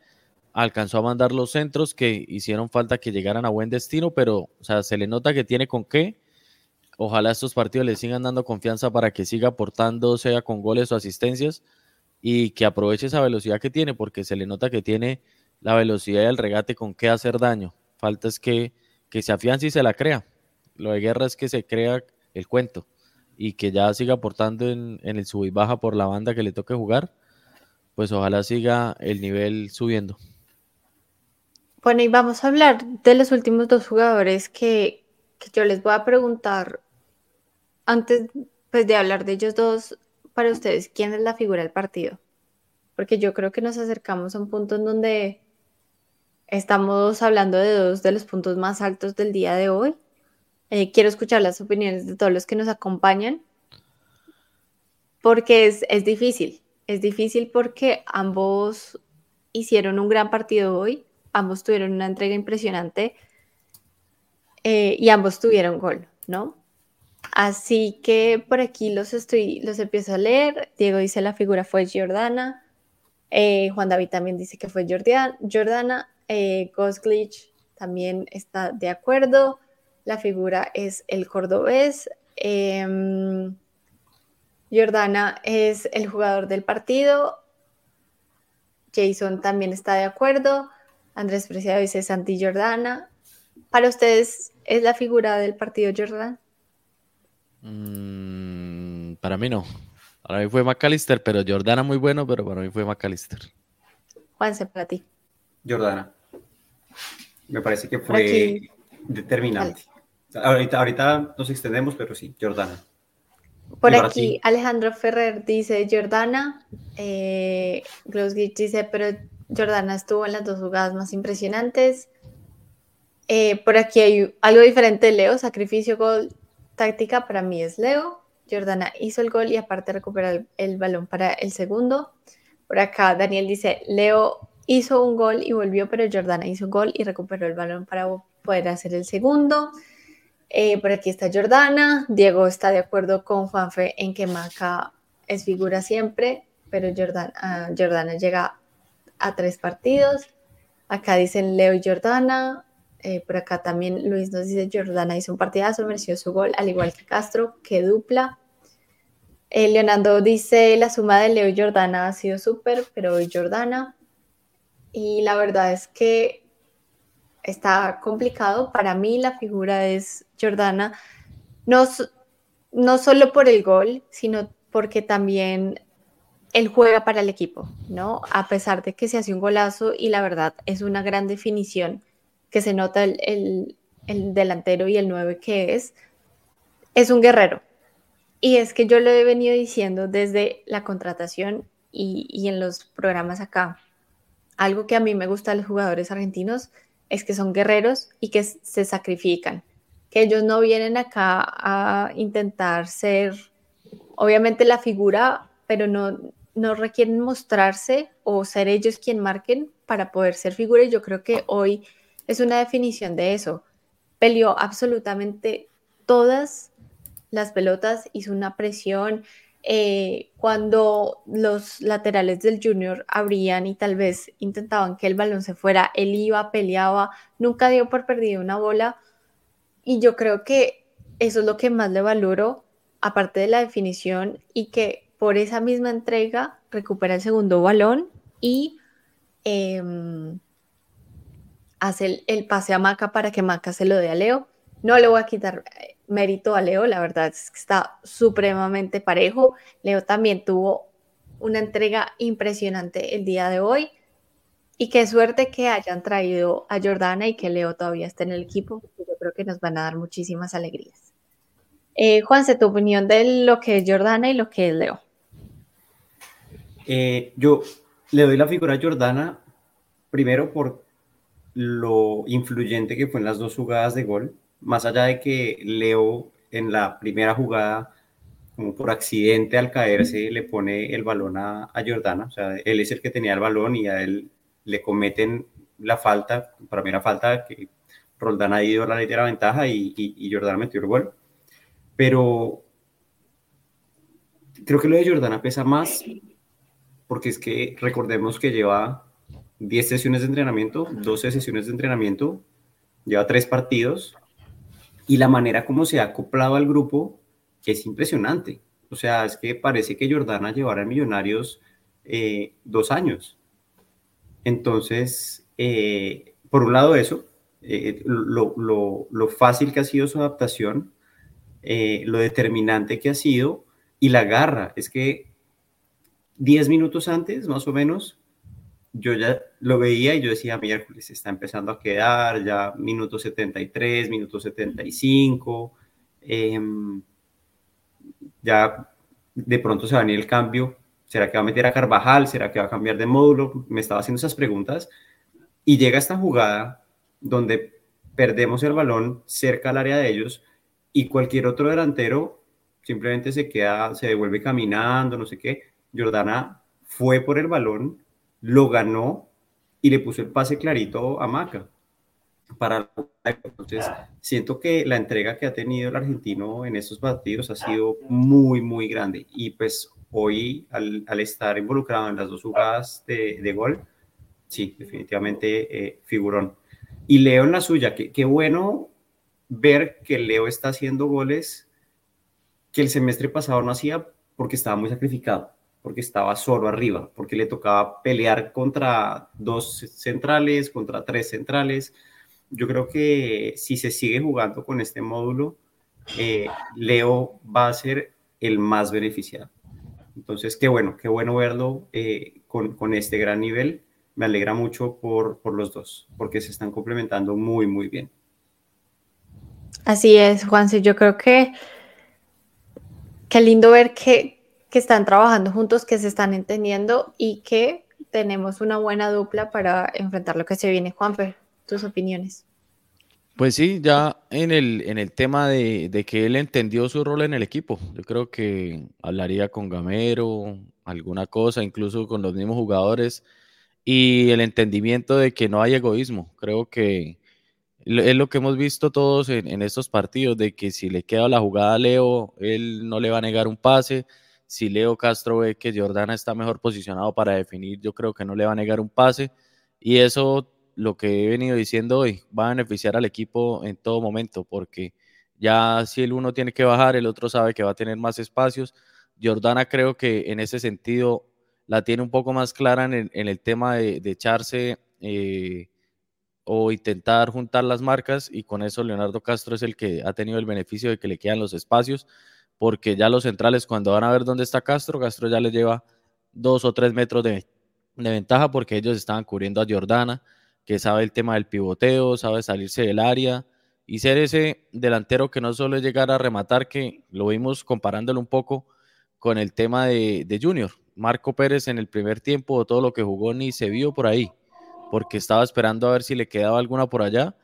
alcanzó a mandar los centros que hicieron falta que llegaran a buen destino, pero o sea, se le nota que tiene con qué Ojalá estos partidos le sigan dando confianza para que siga aportando, sea con goles o asistencias, y que aproveche esa velocidad que tiene, porque se le nota que tiene la velocidad y el regate con qué hacer daño. Falta es que, que se afiance y se la crea. Lo de guerra es que se crea el cuento y que ya siga aportando en, en el sub y baja por la banda que le toque jugar, pues ojalá siga el nivel subiendo. Bueno, y vamos a hablar de los últimos dos jugadores que, yo les voy a preguntar antes pues, de hablar de ellos dos, para ustedes, ¿quién es la figura del partido? Porque yo creo que nos acercamos a un punto en donde estamos hablando de dos de los puntos más altos del día de hoy. Eh, quiero escuchar las opiniones de todos los que nos acompañan, porque es, es difícil. Es difícil porque ambos hicieron un gran partido hoy, ambos tuvieron una entrega impresionante eh, y ambos tuvieron gol, ¿no? Así que por aquí los estoy, los empiezo a leer. Diego dice la figura fue Jordana. Eh, Juan David también dice que fue Jordana. Eh, Glitch también está de acuerdo. La figura es el cordobés. Em, Jordana es el jugador del partido. Jason también está de acuerdo. Andrés Preciado dice Santi Jordana. Para ustedes, ¿es la figura del partido Jordan? Mm, para mí no. Para mí fue McAllister, pero Jordana muy bueno, pero para mí fue McAllister. Juanse, para ti. Jordana. Me parece que fue determinante. Ahorita, ahorita nos extendemos, pero sí, Jordana. Por aquí, Alejandro Ferrer dice Jordana. Eh, dice, pero Jordana estuvo en las dos jugadas más impresionantes. Eh, por aquí hay algo diferente Leo, sacrificio, gol, táctica para mí es Leo. Jordana hizo el gol y aparte recupera el, balón para el segundo. Por acá Daniel dice, Leo hizo un gol y volvió, pero Jordana hizo un gol y recuperó el balón para poder hacer el segundo. Eh, por aquí está Jordana. Diego está de acuerdo con Juanfe en que Maca es figura siempre, pero Jordana, ah, Jordana llega a tres partidos. Acá dicen Leo y Jordana. Eh, por acá también Luis nos dice, Jordana hizo un partidazo, mereció su gol, al igual que Castro, que dupla. Eh, Leonardo dice, la suma de Leo y Jordana ha sido súper, pero Jordana. Y la verdad es que está complicado. Para mí la figura es Jordana, no, no solo por el gol, sino porque también él juega para el equipo, ¿no? A pesar de que se hace un golazo y la verdad es una gran definición que se nota el, delantero y el 9 que es, es un guerrero. Y es que yo lo he venido diciendo desde la contratación y, en los programas acá. Algo que a mí me gusta de los jugadores argentinos es que son guerreros y que se sacrifican, que ellos no vienen acá a intentar ser, obviamente, la figura, pero no, no requieren mostrarse o ser ellos quien marquen para poder ser figura. Y yo creo que hoy es una definición de eso. Peleó absolutamente todas las pelotas, hizo una presión. Eh, cuando los laterales del junior abrían y tal vez intentaban que el balón se fuera, él iba, peleaba, nunca dio por perdido una bola. Y yo creo que eso es lo que más le valoro, aparte de la definición, y que por esa misma entrega recupera el segundo balón y em, hace el, pase a Maca para que Maca se lo dé a Leo. No le voy a quitar eh, mérito a Leo, la verdad es que está supremamente parejo. Leo también tuvo una entrega impresionante el día de hoy. Y qué suerte que hayan traído a Jordana y que Leo todavía esté en el equipo, yo creo que nos van a dar muchísimas alegrías. Eh, Juanse, tu opinión de lo que es Jordana y lo que es Leo. Eh, yo le doy la figura a Jordana primero por lo influyente que fue en las dos jugadas de gol, más allá de que Leo en la primera jugada, como por accidente al caerse, le pone el balón a, a Jordana. O sea, él es el que tenía el balón y a él le cometen la falta, para mí era falta que Roldán ha ido a la ley de la ventaja y, y, Jordana metió el gol. Pero creo que lo de Jordana pesa más porque es que recordemos que lleva 10 sesiones de entrenamiento, 12 sesiones de entrenamiento, lleva tres partidos y la manera como se ha acoplado al grupo es impresionante. O sea, es que parece que Jordana llevará a Millonarios eh, dos años. Entonces, eh, por un lado eso, eh, lo, lo, fácil que ha sido su adaptación, lo determinante que ha sido y la garra. Es que 10 minutos antes, más o menos, yo ya lo veía y yo decía, miércoles, está empezando a quedar, ya minuto 73, minuto 75, em, ya de pronto se va a venir el cambio, ¿será que va a meter a Carvajal? ¿Será que va a cambiar de módulo? Me estaba haciendo esas preguntas y llega esta jugada donde perdemos el balón cerca al área de ellos y cualquier otro delantero simplemente se queda, se devuelve caminando, no sé qué. Jordana fue por el balón, lo ganó y le puso el pase clarito a Maca. Para entonces siento que la entrega que ha tenido el argentino en estos partidos ha sido muy muy grande. Y pues hoy al, estar involucrado en las dos jugadas de, gol sí definitivamente eh, figurón. Y Leo en la suya qué bueno ver que Leo está haciendo goles que el semestre pasado no hacía porque estaba muy sacrificado porque estaba solo arriba, porque le tocaba pelear contra dos centrales, contra tres centrales. Yo creo que si se sigue jugando con este módulo, eh, Leo va a ser el más beneficiado. Entonces, qué bueno, qué bueno verlo eh, con, con, este gran nivel. Me alegra mucho por, por los dos, porque se están complementando muy, muy bien. Así es, Juanse. Yo creo que qué lindo ver que, que están trabajando juntos, que se están entendiendo y que tenemos una buena dupla para enfrentar lo que se viene. Juanfer, tus opiniones. Pues sí, ya en el, en el tema de, de, que él entendió su rol en el equipo, yo creo que hablaría con Gamero, alguna cosa, incluso con los mismos jugadores, y el entendimiento de que no hay egoísmo. Creo que es lo que hemos visto todos en, en estos partidos, de que si le queda la jugada a Leo, él no le va a negar un pase, si Leo Castro ve que Jordana está mejor posicionado para definir, yo creo que no le va a negar un pase. Y eso, lo que he venido diciendo hoy, va a beneficiar al equipo en todo momento, porque ya si el uno tiene que bajar, el otro sabe que va a tener más espacios. Jordana creo que en ese sentido la tiene un poco más clara en el, tema de, echarse eh, o intentar juntar las marcas y con eso Leonardo Castro es el que ha tenido el beneficio de que le quedan los espacios porque ya los centrales cuando van a ver dónde está Castro, Castro ya les lleva dos o tres metros de, ventaja porque ellos estaban cubriendo a Jordana, que sabe el tema del pivoteo, sabe salirse del área y ser ese delantero que no solo llegar a rematar, que lo vimos comparándolo un poco con el tema de, de Junior. Marco Pérez en el primer tiempo, todo lo que jugó ni se vio por ahí, porque estaba esperando a ver si le quedaba alguna por allá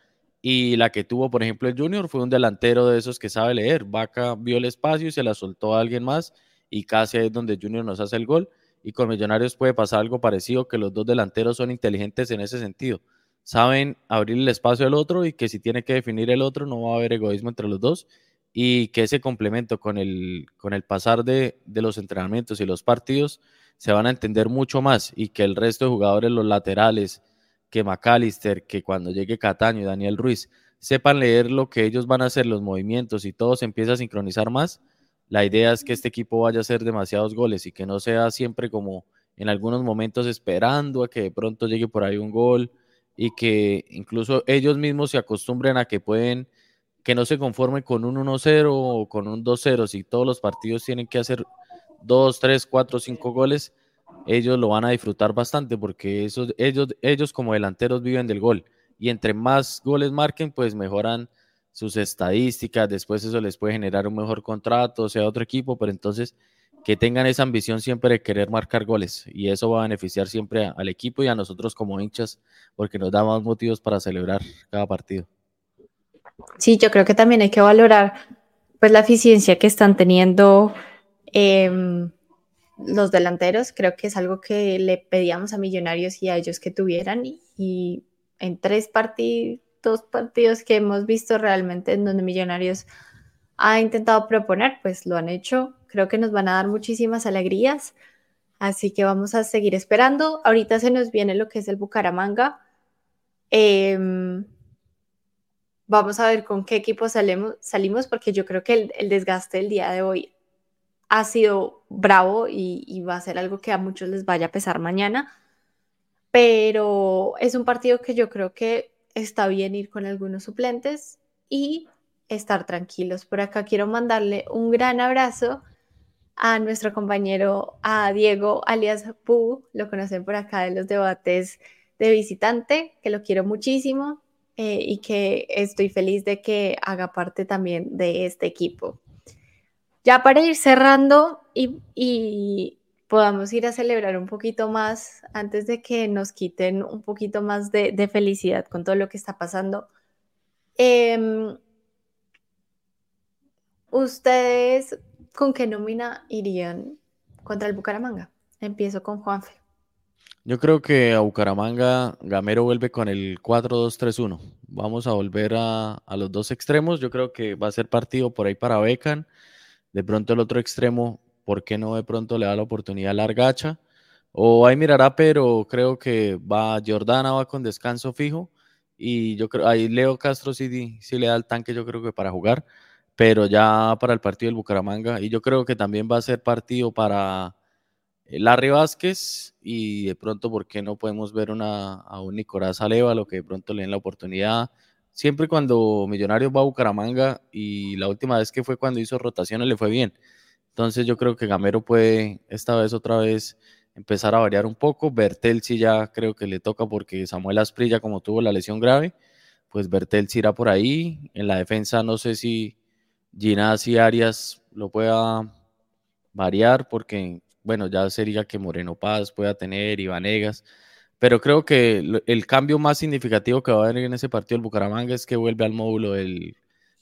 y la que tuvo, por ejemplo, el Junior fue un delantero de esos que sabe leer. Vaca vio el espacio y se la soltó a alguien más y casi es donde Junior nos hace el gol. Y con Millonarios puede pasar algo parecido, que los dos delanteros son inteligentes en ese sentido. Saben abrir el espacio al otro y que si tiene que definir el otro no va a haber egoísmo entre los dos y que ese complemento con el, con el pasar de, de los entrenamientos y los partidos se van a entender mucho más y que el resto de jugadores, los laterales, que McAllister, que cuando llegue Cataño y Daniel Ruiz sepan leer lo que ellos van a hacer, los movimientos y todo se empieza a sincronizar más, la idea es que este equipo vaya a hacer demasiados goles y que no sea siempre como en algunos momentos esperando a que de pronto llegue por ahí un gol y que incluso ellos mismos se acostumbren a que pueden, que no se conformen con un 1-0 o con un 2-0, si todos los partidos tienen que hacer 2, 3, 4, 5 goles, ellos lo van a disfrutar bastante porque esos, ellos, ellos como delanteros viven del gol y entre más goles marquen, pues mejoran sus estadísticas, después eso les puede generar un mejor contrato, sea, otro equipo, pero entonces que tengan esa ambición siempre de querer marcar goles y eso va a beneficiar siempre al equipo y a nosotros como hinchas porque nos da más motivos para celebrar cada partido. Sí, yo creo que también hay que valorar pues la eficiencia que están teniendo em, los delanteros. Creo que es algo que le pedíamos a Millonarios y a ellos que tuvieran. Y, en tres partidos, dos partidos que hemos visto realmente en donde Millonarios ha intentado proponer, pues lo han hecho. Creo que nos van a dar muchísimas alegrías. Así que vamos a seguir esperando. Ahorita se nos viene lo que es el Bucaramanga. Em, vamos a ver con qué equipo salimos, salimos porque yo creo que el, desgaste del día de hoy ha sido bravo y, va a ser algo que a muchos les vaya a pesar mañana. Pero es un partido que yo creo que está bien ir con algunos suplentes y estar tranquilos. Por acá quiero mandarle un gran abrazo a nuestro compañero, a Diego alias Pu, lo conocen por acá de los debates de visitante, que lo quiero muchísimo eh, y que estoy feliz de que haga parte también de este equipo. Ya para ir cerrando y, podamos ir a celebrar un poquito más antes de que nos quiten un poquito más de, felicidad con todo lo que está pasando. Em, ¿Ustedes con qué nómina irían contra el Bucaramanga? Empiezo con Juanfe. Yo creo que a Bucaramanga Gamero vuelve con el 4-2-3-1. Vamos a volver a, los dos extremos. Yo creo que va a ser partido por ahí para Becan. De pronto el otro extremo, ¿por qué no de pronto le da la oportunidad a Largacha? O ahí mirará, pero creo que va Jordana, va con descanso fijo. Y yo creo, ahí Leo Castro sí, sí le da el tanque, yo creo que para jugar. Pero ya para el partido del Bucaramanga. Y yo creo que también va a ser partido para eh, Larry Vázquez y de pronto, ¿por qué no podemos ver una, a un Nicolás lo que de pronto le den la oportunidad? Siempre cuando Millonarios va a Bucaramanga y la última vez que fue cuando hizo rotaciones le fue bien. Entonces yo creo que Gamero puede esta vez otra vez empezar a variar un poco. Bertel sí ya creo que le toca porque Samuel Asprilla como tuvo la lesión grave, pues Bertel sí irá por ahí. En la defensa no sé si Ginás y Arias lo pueda variar porque bueno, ya sería que Moreno Paz pueda tener, y Vanegas, pero creo que el cambio más significativo que va a haber en ese partido del Bucaramanga es que vuelve al módulo del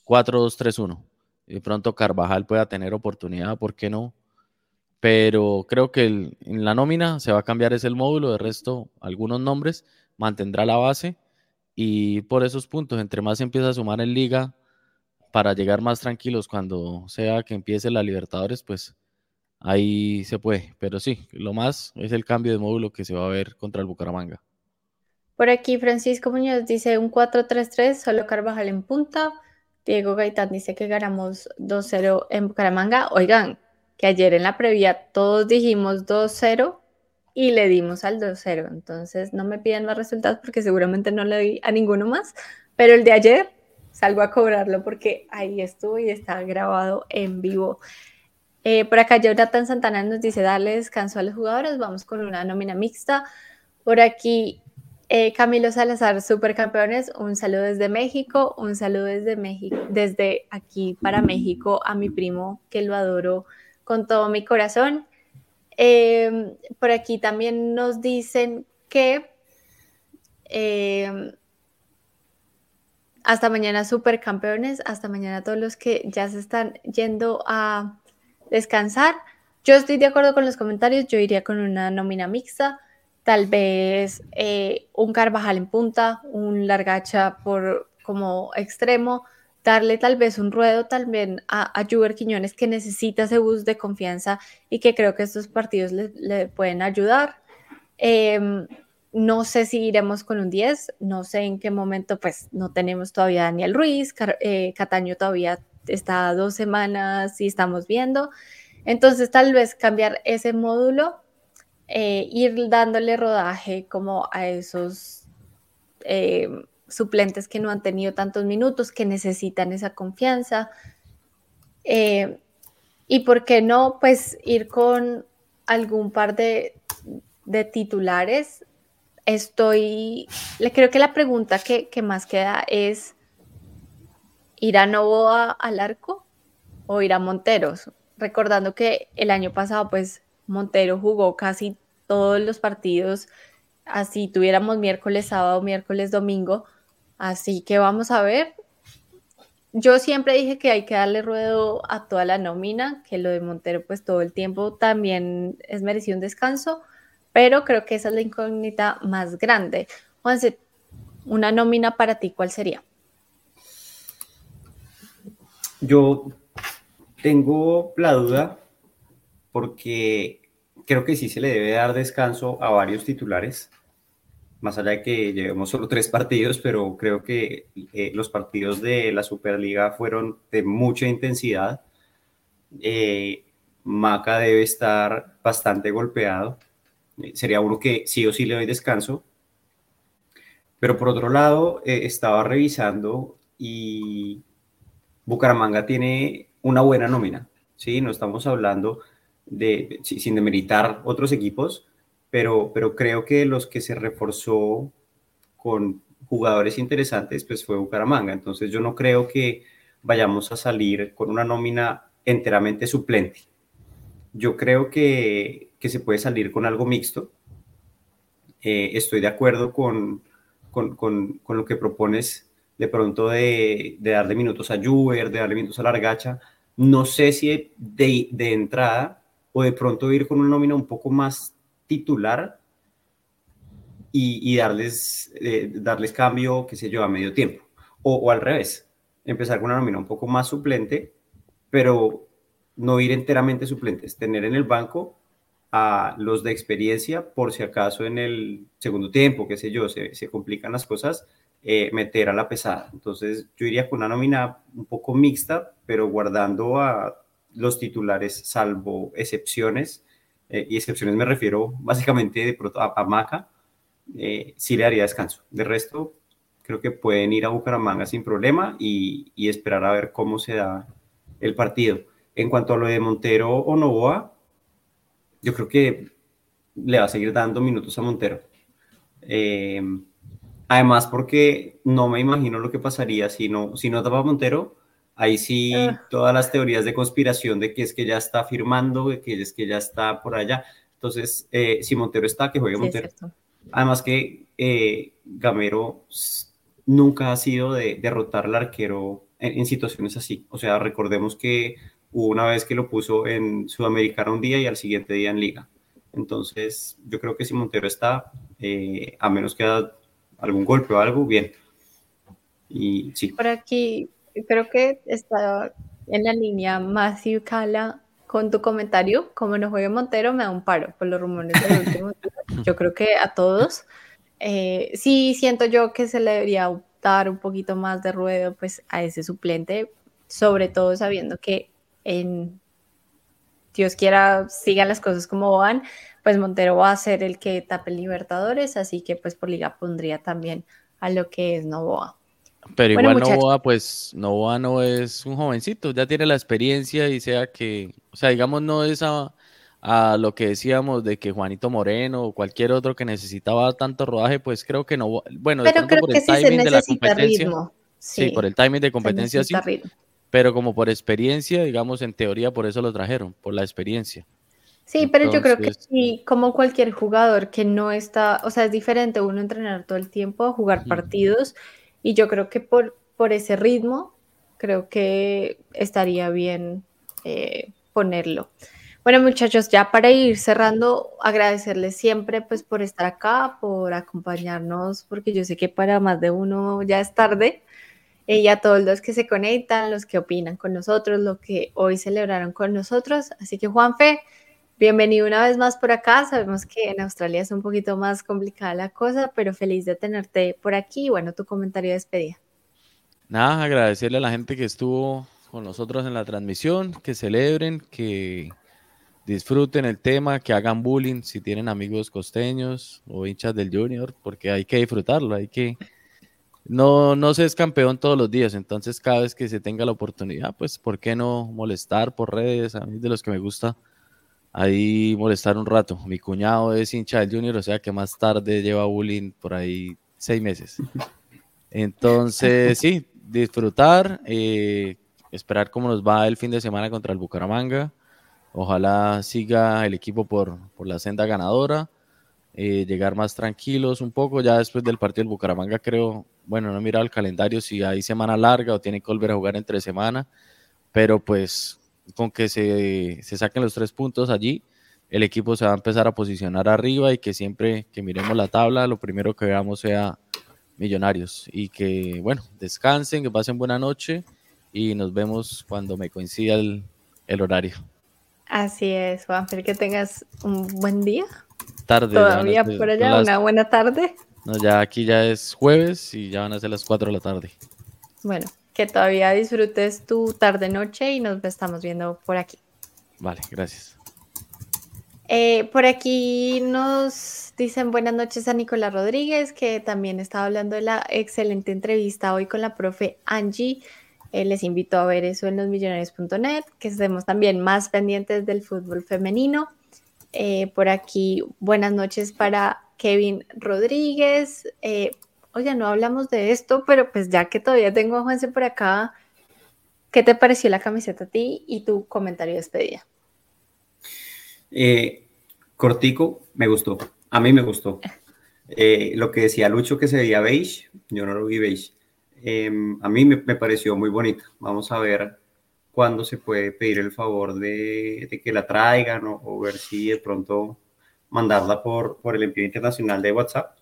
4-2-3-1. De pronto Carvajal pueda tener oportunidad, ¿por qué no? Pero creo que en la nómina se va a cambiar ese módulo, de resto algunos nombres, mantendrá la base y por esos puntos, entre más se empieza a sumar en liga para llegar más tranquilos cuando sea que empiece la Libertadores, pues ahí se puede. Pero sí, lo más es el cambio de módulo que se va a ver contra el Bucaramanga. Por aquí Francisco Muñoz dice un 4-3-3, solo Carvajal en punta. Diego Gaitán dice que ganamos 2-0 en Bucaramanga. Oigan, que ayer en la previa todos dijimos 2-0 y le dimos al 2-0. Entonces no me piden más resultados porque seguramente no le di a ninguno más. Pero el de ayer salgo a cobrarlo porque ahí estuvo y está grabado en vivo. Eh, por acá Jonathan Santana nos dice darle descanso a los jugadores, vamos con una nómina mixta. Por aquí eh, Camilo Salazar, supercampeones, un saludo desde México, un saludo desde México, desde aquí para México a mi primo que lo adoro con todo mi corazón. Em, por aquí también nos dicen que em, hasta mañana supercampeones, hasta mañana todos los que ya se están yendo a descansar. Yo estoy de acuerdo con los comentarios, yo iría con una nómina mixta, tal vez eh, un Carvajal en punta, un Largacha por como extremo, darle tal vez un ruedo también a, a Juber Quiñones que necesita ese bus de confianza y que creo que estos partidos le, pueden ayudar. Em, no sé si iremos con un 10, no sé en qué momento, pues no tenemos todavía Daniel Ruiz, eh, Cataño todavía está dos semanas y estamos viendo. Entonces, tal vez cambiar ese módulo, eh, ir dándole rodaje como a esos eh, suplentes que no han tenido tantos minutos, que necesitan esa confianza. Eh, y por qué no, pues ir con algún par de, titulares. Estoy, le creo que la pregunta que más queda es, ¿Irá Novoa al arco o irá Monteros? Recordando que el año pasado, pues Montero jugó casi todos los partidos, así tuviéramos miércoles, sábado, miércoles, domingo. Así que vamos a ver. yo siempre dije que hay que darle ruedo a toda la nómina, que lo de Montero pues todo el tiempo también es merecido un descanso, pero creo que esa es la incógnita más grande. Juanse, una nómina para ti, ¿cuál sería? Yo tengo la duda porque creo que sí se le debe dar descanso a varios titulares, más allá de que llevemos solo tres partidos, pero creo que eh, los partidos de la Superliga fueron de mucha intensidad. Eh, Maca debe estar bastante golpeado. Eh, sería uno que sí o sí le doy descanso. Pero por otro lado, estaba revisando y Bucaramanga tiene una buena nómina. ¿sí? No estamos hablando de, sin demeritar otros equipos, pero, pero creo que los que se reforzó con jugadores interesantes, pues fue Bucaramanga. Entonces yo no creo que vayamos a salir con una nómina enteramente suplente. Yo creo que, que se puede salir con algo mixto. Eh, estoy de acuerdo con, con, con, con, lo que propones de pronto de, darle minutos a Juber, de darle minutos a Largacha. No sé si de, de entrada o de pronto ir con una nómina un poco más titular y, darles, eh, darles cambio, qué sé yo, a medio tiempo. O, al revés, empezar con una nómina un poco más suplente, pero no ir enteramente suplentes, tener en el banco a los de experiencia por si acaso en el segundo tiempo, qué sé yo, se, se complican las cosas, eh, meter a la pesada. Entonces yo iría con una nómina un poco mixta, pero guardando a los titulares, salvo excepciones, eh, y excepciones me refiero básicamente de pronto a, Maca, eh, sí le daría descanso. De resto, creo que pueden ir a Bucaramanga sin problema y, y, esperar a ver cómo se da el partido. En cuanto a lo de Montero o Novoa, yo creo que le va a seguir dando minutos a Montero. Eh, además, porque no me imagino lo que pasaría si no, si no daba Montero Ahí sí, ah. todas las teorías de conspiración de que es que ya está firmando, de que es que ya está por allá. Entonces, eh, si Montero está, que juegue Montero. Además que eh, Gamero nunca ha sido de derrotar al arquero en, situaciones así. O sea, recordemos que hubo una vez que lo puso en Sudamericana un día y al siguiente día en Liga. Entonces, yo creo que si Montero está, eh, a menos que algún golpe o algo, bien. Y sí. Por aquí creo que está en la línea Matthew Cala con tu comentario. Como no juegue Montero, me da un paro por los rumores del último Yo creo que a todos. Eh, sí, siento yo que se le debería dar un poquito más de ruedo pues, a ese suplente, sobre todo sabiendo que en Dios quiera sigan las cosas como van, pues Montero va a ser el que tape Libertadores, así que pues por liga pondría también a lo que es Novoa. Pero igual Novoa, pues Novoa no es un jovencito, ya tiene la experiencia y sea que, o sea, digamos, no es a, lo que decíamos de que Juanito Moreno o cualquier otro que necesitaba tanto rodaje, pues creo que no, bueno, pero creo por que el timing de la competencia. Sí. por el timing de competencia sí. Pero como por experiencia, digamos, en teoría por eso lo trajeron, por la experiencia. Sí, pero yo creo que sí, como cualquier jugador que no está, o sea, es diferente uno entrenar todo el tiempo, jugar partidos y yo creo que por, por ese ritmo, creo que estaría bien eh, ponerlo. Bueno, muchachos, ya para ir cerrando, agradecerles siempre pues por estar acá, por acompañarnos, porque yo sé que para más de uno ya es tarde. Eh, y a todos los que se conectan, los que opinan con nosotros, los que hoy celebraron con nosotros. Así que Juanfe, Bienvenido una vez más por acá. Sabemos que en Australia es un poquito más complicada la cosa, pero feliz de tenerte por aquí. Bueno, tu comentario de despedida. Nada, agradecerle a la gente que estuvo con nosotros en la transmisión, que celebren, que disfruten el tema, que hagan bullying si tienen amigos costeños o hinchas del Junior, porque hay que disfrutarlo, hay que... No, no se es campeón todos los días, entonces cada vez que se tenga la oportunidad, pues, ¿por qué no molestar por redes? A mí de los que me gusta ahí molestar un rato. Mi cuñado es hincha del Junior, o sea que más tarde lleva bullying por ahí seis meses. Entonces, sí, disfrutar, eh, esperar cómo nos va el fin de semana contra el Bucaramanga. Ojalá siga el equipo por, por la senda ganadora. eh, llegar más tranquilos un poco. Ya después del partido del Bucaramanga, creo, bueno, no he mirado el calendario si hay semana larga o tiene que volver a jugar entre semana, pero pues con que se, se saquen los tres puntos allí, el equipo se va a empezar a posicionar arriba y que siempre que miremos la tabla, lo primero que veamos sea millonarios y que, bueno, descansen, que pasen buena noche y nos vemos cuando me coincida el, el horario. Así es, Juanfer, que tengas un buen día. Tarde. Todavía por allá, una buena tarde. No, ya aquí ya es jueves y ya van a ser las 4 de la tarde. Bueno, que todavía disfrutes tu tarde-noche y nos estamos viendo por aquí. Vale, gracias. Eh, por aquí nos dicen buenas noches a Nicolás Rodríguez, que también estaba hablando de la excelente entrevista hoy con la profe Angie. Eh, les invito a ver eso en losmillonarios.net, que estemos también más pendientes del fútbol femenino. Eh, por aquí, buenas noches para Kevin Rodríguez. Eh, oye, no hablamos de esto, pero pues ya que todavía tengo a Juanse por acá, ¿qué te pareció la camiseta a ti y tu comentario de despedida? Eh, cortico, me gustó. A mí me gustó. lo que decía Lucho que se veía beige, yo no lo vi beige. Em, a mí me, pareció muy bonita. Vamos a ver cuándo se puede pedir el favor de, de que la traigan o, ver si de pronto mandarla por, por el envío internacional de WhatsApp.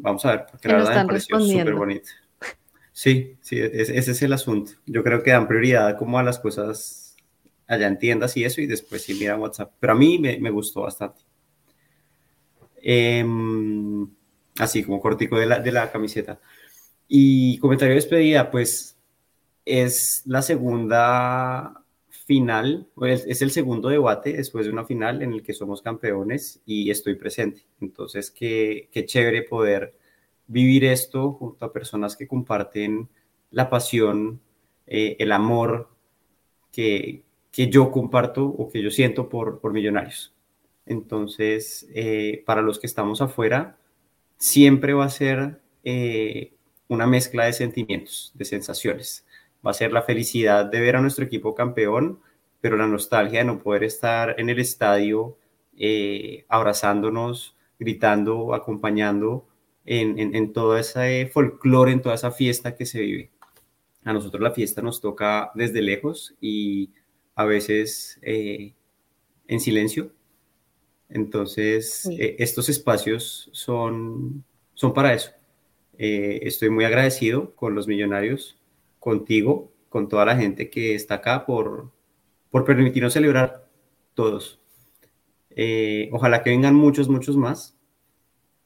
Vamos a ver, porque la verdad me pareció súper bonita. Sí, sí, ese, es el asunto. Yo creo que dan prioridad como a las cosas allá en tiendas y eso, y después sí miran WhatsApp. Pero a mí me, me gustó bastante. Em, así como cortico de la, de la camiseta. Y comentario de despedida, pues es la segunda final, es, el segundo debate después de una final en el que somos campeones y estoy presente. Entonces, qué, qué chévere poder vivir esto junto a personas que comparten la pasión, eh, el amor que, que, yo comparto o que yo siento por, por Millonarios. Entonces, eh, para los que estamos afuera, siempre va a ser eh, una mezcla de sentimientos, de sensaciones va a ser la felicidad de ver a nuestro equipo campeón, pero la nostalgia de no poder estar en el estadio eh, abrazándonos, gritando, acompañando en, todo ese folclore, en toda esa fiesta que se vive. A nosotros la fiesta nos toca desde lejos y a veces eh, en silencio. Entonces, eh, estos espacios son, son para eso. estoy muy agradecido con los millonarios contigo, con toda la gente que está acá por, por permitirnos celebrar todos. Eh, ojalá que vengan muchos, muchos más.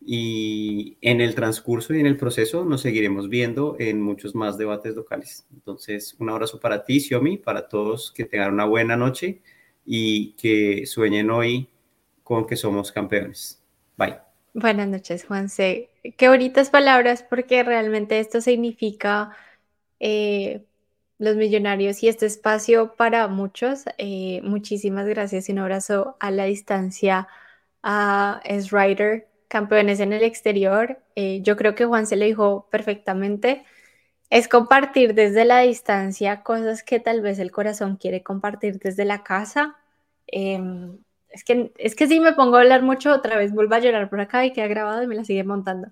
Y en el transcurso y en el proceso nos seguiremos viendo en muchos más debates locales. Entonces, un abrazo para ti, Xiomi, para todos que tengan una buena noche y que sueñen hoy con que somos campeones. Bye. Buenas noches, Juanse. Qué bonitas palabras porque realmente esto significa eh, los millonarios y este espacio para muchos. Eh, muchísimas gracias y un abrazo a la distancia a S-Rider, campeones en el exterior. Eh, yo creo que Juan se lo dijo perfectamente. Es compartir desde la distancia cosas que tal vez el corazón quiere compartir desde la casa. Em, es que, es que si me pongo a hablar mucho, otra vez vuelvo a llorar por acá y queda grabado y me la sigue montando.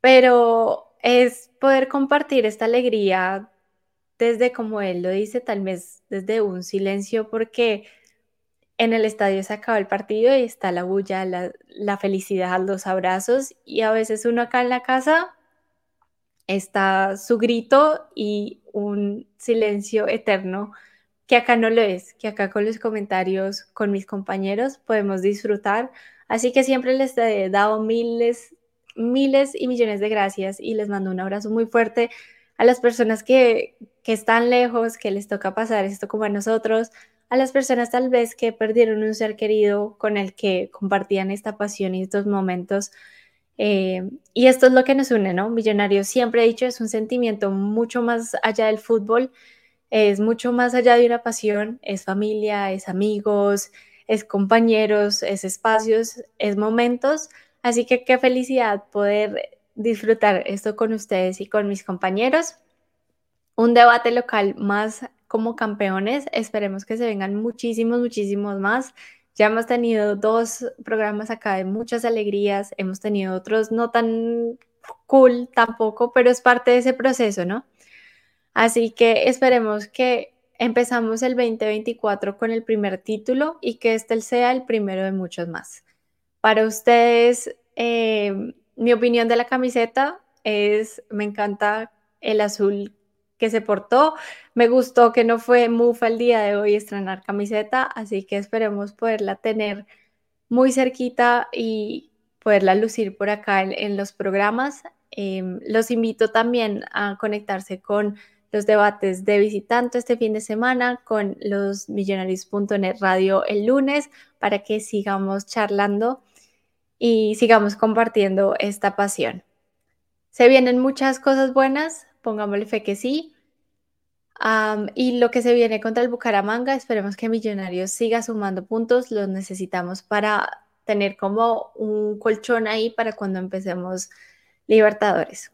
Pero es poder compartir esta alegría desde, como él lo dice, tal vez desde un silencio, porque en el estadio se acaba el partido y está la bulla, la, felicidad, los abrazos, y a veces uno acá en la casa está su grito y un silencio eterno que acá no lo es, que acá con los comentarios con mis compañeros podemos disfrutar. Así que siempre les he dado miles miles y millones de gracias y les mando un abrazo muy fuerte a las personas que, que están lejos, que les toca pasar esto como a nosotros, a las personas tal vez que perdieron un ser querido con el que compartían esta pasión y estos momentos. Eh, y esto es lo que nos une, ¿no? Millonarios, siempre he dicho, es un sentimiento mucho más allá del fútbol, es mucho más allá de una pasión, es familia, es amigos, es compañeros, es espacios, es momentos Así que qué felicidad poder disfrutar esto con ustedes y con mis compañeros. Un debate local más como campeones. Esperemos que se vengan muchísimos, muchísimos más. Ya hemos tenido dos programas acá de muchas alegrías, hemos tenido otros no tan cool tampoco, pero es parte de ese proceso, ¿no? Así que esperemos que empezamos el 2024 con el primer título y que este sea el primero de muchos más. Para ustedes, eh, mi opinión de la camiseta es, me encanta el azul que se portó. Me gustó que no fue mufa el día de hoy estrenar camiseta, así que esperemos poderla tener muy cerquita y poderla lucir por acá en, los programas. Em, los invito también a conectarse con los debates de visitante este fin de semana, con los millonarios.net radio el lunes, para que sigamos charlando y sigamos compartiendo esta pasión. Se vienen muchas cosas buenas, pongámosle fe que sí. y lo que se viene contra el Bucaramanga, esperemos que Millonarios siga sumando puntos, los necesitamos para tener como un colchón ahí para cuando empecemos Libertadores.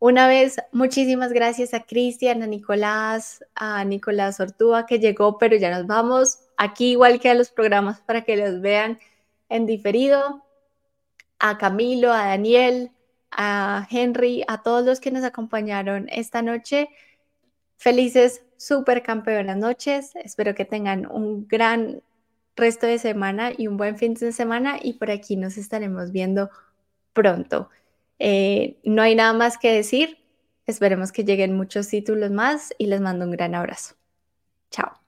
Una vez, muchísimas gracias a Cristian, a Nicolás, a Nicolás Ortúa que llegó, pero ya nos vamos. Aquí igual que a los programas para que los vean en diferido. A Camilo, a Daniel, a Henry, a todos los que nos acompañaron esta noche. Felices super campeonas noches. Espero que tengan un gran resto de semana y un buen fin de semana y por aquí nos estaremos viendo pronto. Eh, no hay nada más que decir. Esperemos que lleguen muchos títulos más y les mando un gran abrazo. Chao.